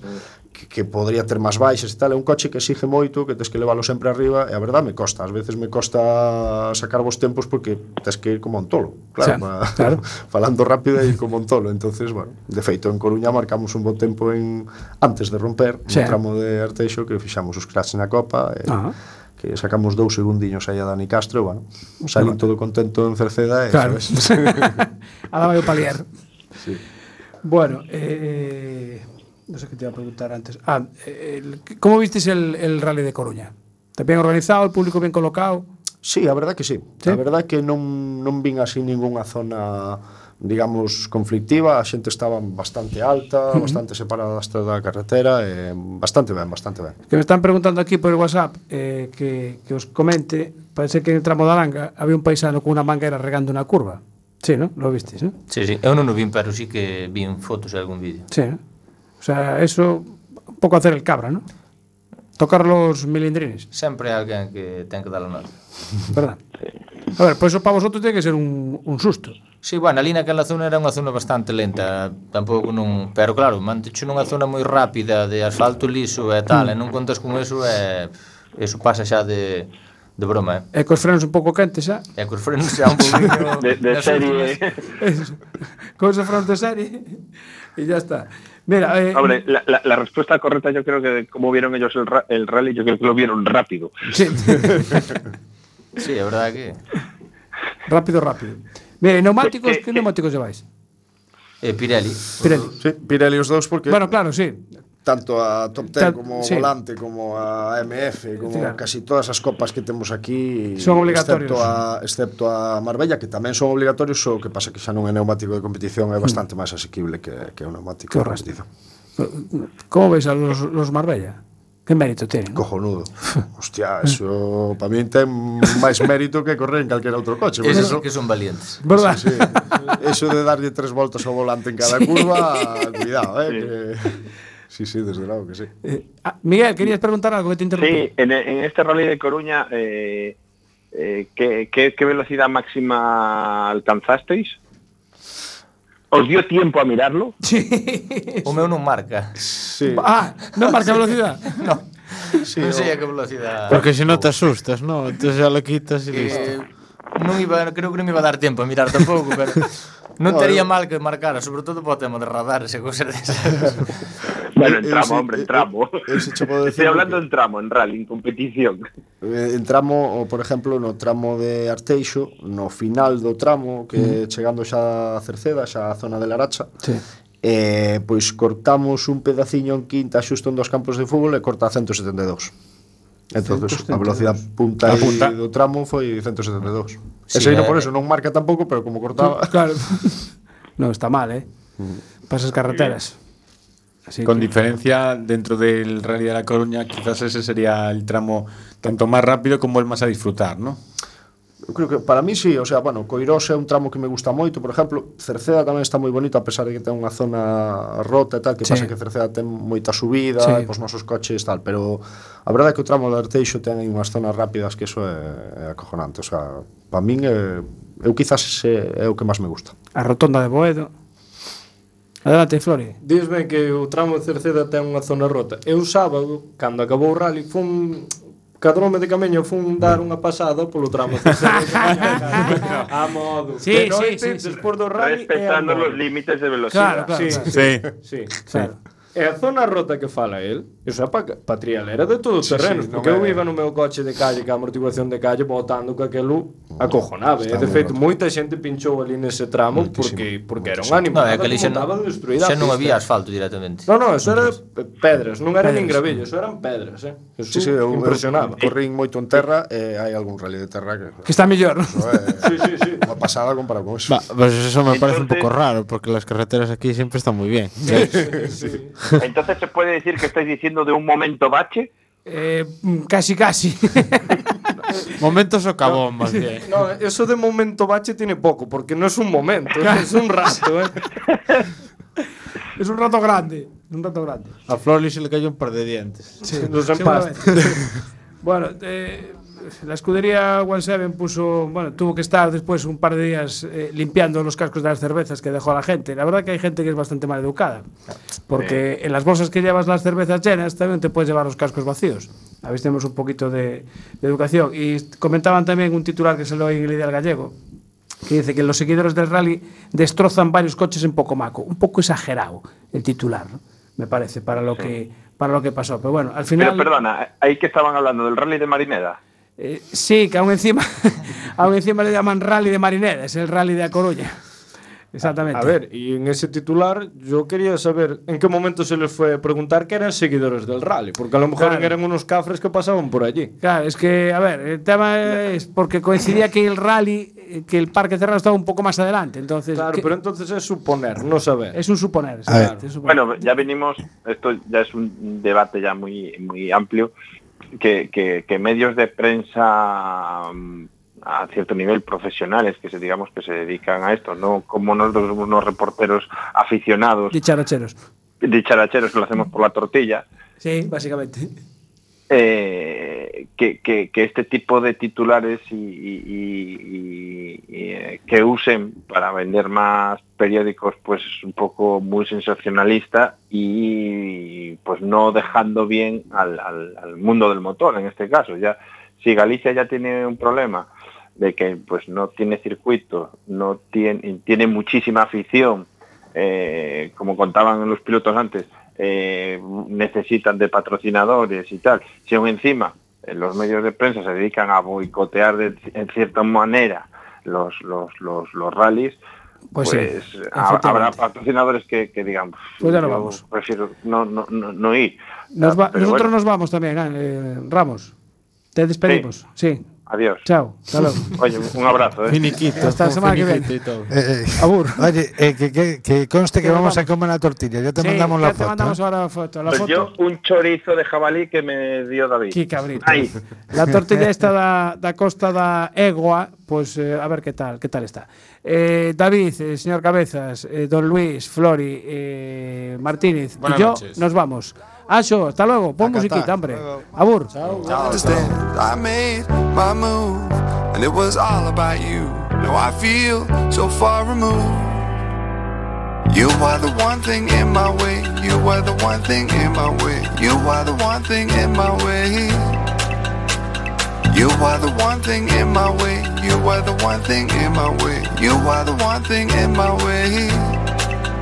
que, que podría ter máis baixas e tal, é un coche que exige moito, que tes que leválo sempre arriba, e a verdade me costa, ás veces me costa sacar vos tempos porque tes que ir como un tolo. Claro, xa, ma, claro. falando rápido e con Montolo entonces, bueno, de feito en Coruña marcamos un bo tempo en antes de romper xa. no tramo de Arteixo que fixamos os cracks na copa e, ah. que sacamos dous segundiños aí a Dani Castro bueno, salín todo contento en Cerceda e, claro. sabes? a la vai o palier sí. bueno eh, non sei sé que te iba a preguntar antes ah, el, como vistes el, el rally de Coruña? Está bien organizado, el público bien colocado Sí, a verdad que sí. sí. A verdad que non, non vin así ningunha zona digamos, conflictiva, a xente estaba bastante alta, uh -huh. bastante separada da carretera, e bastante ben, bastante ben. Que me están preguntando aquí por WhatsApp eh, que, que os comente, parece que en el tramo da Langa había un paisano con unha manguera regando unha curva. Sí, ¿no? Lo vistes, ¿no? Sí, sí. Eu non o vin, pero sí que vin fotos e algún vídeo. Sí, ¿no? O sea, eso un pouco hacer el cabra, ¿no? Tocar los milindrines. Sempre hai alguén que ten que dar a nota. Verdad. A ver, pois pues eso para vosotros tiene que ser un, un susto. Sí, bueno, ali naquela zona era unha zona bastante lenta, tampouco non, pero claro, mantecho nunha zona moi rápida de asfalto liso e tal, e mm. non contas con eso e eso pasa xa de de broma, eh. E cos frenos un pouco quentes xa. E cos frenos xa un pouquinho de, de serie. Cos frenos de serie. E ya está. Mira, eh, Hombre, la, la- la respuesta correcta yo creo que como vieron ellos el, ra- el rally, yo creo que lo vieron rápido. sí, Sí, é verdade que rápido, rápido. Mira, ¿y neumáticos, Que- que- ¿qué neumáticos lleváis? eh, Pirelli. Pirelli. Sí, Pirelli os dous porque Bueno, claro, sí. tanto a Top Ten como sí. Volante como a MF, como claro. casi todas as copas que temos aquí son obligatorios. Excepto a, excepto a Marbella, que tamén son obligatorios, o que pasa que xa non é neumático de competición, é mm. bastante máis asequible que, que o neumático Correcto. de competición. Como veis a los, los Marbella? Que mérito ten? Cojonudo. Hostia, eso para min ten máis mérito que correr en calquera outro coche. Pues eso, eso que son valientes. ¿Verdad? Sí, sí. Eso de darlle tres voltas ao volante en cada sí. curva, cuidado, eh, sí. que Sí, sí, desde luego que sí. Eh, ah, Miguel, querías preguntar algo que te interrumpí. Sí, en, en este rally de Coruña, eh, eh, ¿qué, qué, qué velocidad máxima alcanzasteis? Os dio tiempo a mirarlo? Sí. O meu non marca. Sí. Ah, non marca velocidade? no. Sí, non sei a que velocidade. Porque se non te asustas, non? Entón xa lo quitas e eh, listo. Eh, non iba, creo que non me iba a dar tempo a mirar tampouco, pero Non no, tería eu... mal que marcara, sobre todo para o tema de radares e cousas desas. bueno, entramo, eu, hombre, eh, entramo. Eu, eu, eu Estoy hablando que... en tramo, en rally, en competición. Eh, en tramo, o, por exemplo, no tramo de Arteixo, no final do tramo, que mm. chegando xa a Cerceda, xa a zona de Laracha, sí. eh, pois cortamos un pedaciño en quinta xusto en dos campos de fútbol e corta a 172. Entonces, 172. a velocidade punta, a punta. do tramo foi 172. Sí, Ese eh, por eso non marca tampouco, pero como cortaba. Claro. non, está mal, eh? Mm. Pasas carreteras. Así Con que... diferencia, dentro del Rally de la Coruña, quizás ese sería el tramo tanto más rápido como el más a disfrutar, ¿no? creo que para mí sí, o sea, bueno, Coirós é un tramo que me gusta moito, por exemplo, Cerceda tamén está moi bonito a pesar de que ten unha zona rota e tal, que sí. pasa que Cerceda ten moita subida, sí. e pos nosos coches tal, pero a verdade é que o tramo do Arteixo ten aí unhas zonas rápidas que eso é, é acojonante, o sea, para min é, eu quizás ese é o que máis me gusta. A rotonda de Boedo, Adelante, Flori. Dísme que o tramo de Cerceda ten unha zona rota. Eu sábado, cando acabou o rally, fun Cadrome de Camiño fun dar unha pasada polo tramo de a modo. Sí, Pero sí, sí, sí. despois do rally respetando os límites de velocidade. Claro, claro. Sí, claro. sí. sí, sí, sí, claro. sí. E a zona rota que fala el, Eso é pa, pa trialera de todo o terreno. sí, sí, porque eu iba no meu coche de calle, que a amortiguación de calle, botando que aquelo acojonaba. E, de feito, moita xente pinchou ali nese tramo porque porque era un ánimo. Non, é que ali xa, non, xa non había asfalto directamente. Non, non, eso era pedras, non era nin gravillo, eso eran pedras, eh. Eso sí, sí, eu, impresionaba. Eu, corrín moito en terra e eh, hai algún rally de terra que... Que está mellor. É, sí, sí, sí. Unha pasada comparado con eso. Va, pues eso me parece un pouco raro, porque las carreteras aquí sempre están moi bien. Sí, sí, sí. Entonces se puede decir que estáis diciendo de un momento bache. Eh, casi, casi. Momento socavón, más bien. No, eso de momento bache tiene poco, porque no es un momento, es un rato, ¿eh? Es un rato grande. Un rato grande. A Flori se le cayó un par de dientes. Sí, Los bueno, eh, la escudería One Seven puso, bueno, tuvo que estar después un par de días eh, limpiando los cascos de las cervezas que dejó la gente. La verdad que hay gente que es bastante mal educada, porque en las bolsas que llevas las cervezas llenas también te puedes llevar los cascos vacíos. A ver si tenemos un poquito de, de educación. Y comentaban también un titular que se lo en el Ideal Gallego, que dice que los seguidores del rally destrozan varios coches en Pocomaco. Un poco exagerado el titular, ¿no? me parece, para lo, que, para lo que pasó. Pero bueno, al final... Pero perdona, ahí que estaban hablando del rally de Marineda. Eh, sí, que aún encima, aún encima le llaman Rally de Marineda, es el Rally de A Coruña. Exactamente. A ver, y en ese titular yo quería saber en qué momento se les fue a preguntar que eran seguidores del rally, porque a lo mejor Claro. eran unos cafres que pasaban por allí. Claro, es que, a ver, el tema es porque coincidía que el rally, eh, que el parque cerrado estaba un poco más adelante. Entonces, Claro, pero entonces es suponer, no saber. es un es suponer. Bueno, ya venimos, esto ya es un debate ya muy, muy amplio, que, que- que medios de prensa mm, a cierto nivel profesionales que se digamos que se dedican a esto, no como nosotros somos unos reporteros aficionados, Dicharacheros. dicharacheros que lo hacemos por la tortilla, Sí, básicamente. eh, que, que- este tipo de titulares y, eh, que usen para vender más periódicos pues es un poco muy sensacionalista y pues no dejando bien al, al- al mundo del motor en este caso ya si Galicia ya tiene un problema de que pues no tiene circuito no tiene tiene muchísima afición eh, como contaban los pilotos antes, eh, necesitan de patrocinadores y tal. Si aún encima los medios de prensa se dedican a boicotear de- en cierta manera los, los, los, los rallies, Pues pues, sí, ha- habrá patrocinadores que, que digan, Pues ya no vamos. prefiero no, no, no, no ir. Nos va- nosotros bueno, nos vamos también, eh, Ramos. Te despedimos. Sí. Adiós. Chao. Hasta Oye, un abrazo. ¿eh? Finiquito. Hasta la semana que viene. Eh, eh, Abur. Oye, eh, que, que, que, conste que vamos a comer la tortilla. Ya te sí, mandamos la ya foto. Te mandamos ¿eh? ahora la foto. La pues foto. yo un chorizo de jabalí que me dio David. Qué cabrito. Ahí. La tortilla esta da, da costa da Egua, pues eh, a ver qué tal, qué tal está. Eh, David, señor Cabezas, don Luis, Flori, eh, Martínez Buenas y yo noches. nos vamos. Ah, Aso, hasta luego. Pon A musiquita, Qatar. hombre. Abur. understand I made my move and it was all about you. Now I feel so far removed. You were the one thing in my way. You were the one thing in my way. You were the one thing in my way. You were the one thing in my way. You were the one thing in my way. You were the one thing in my way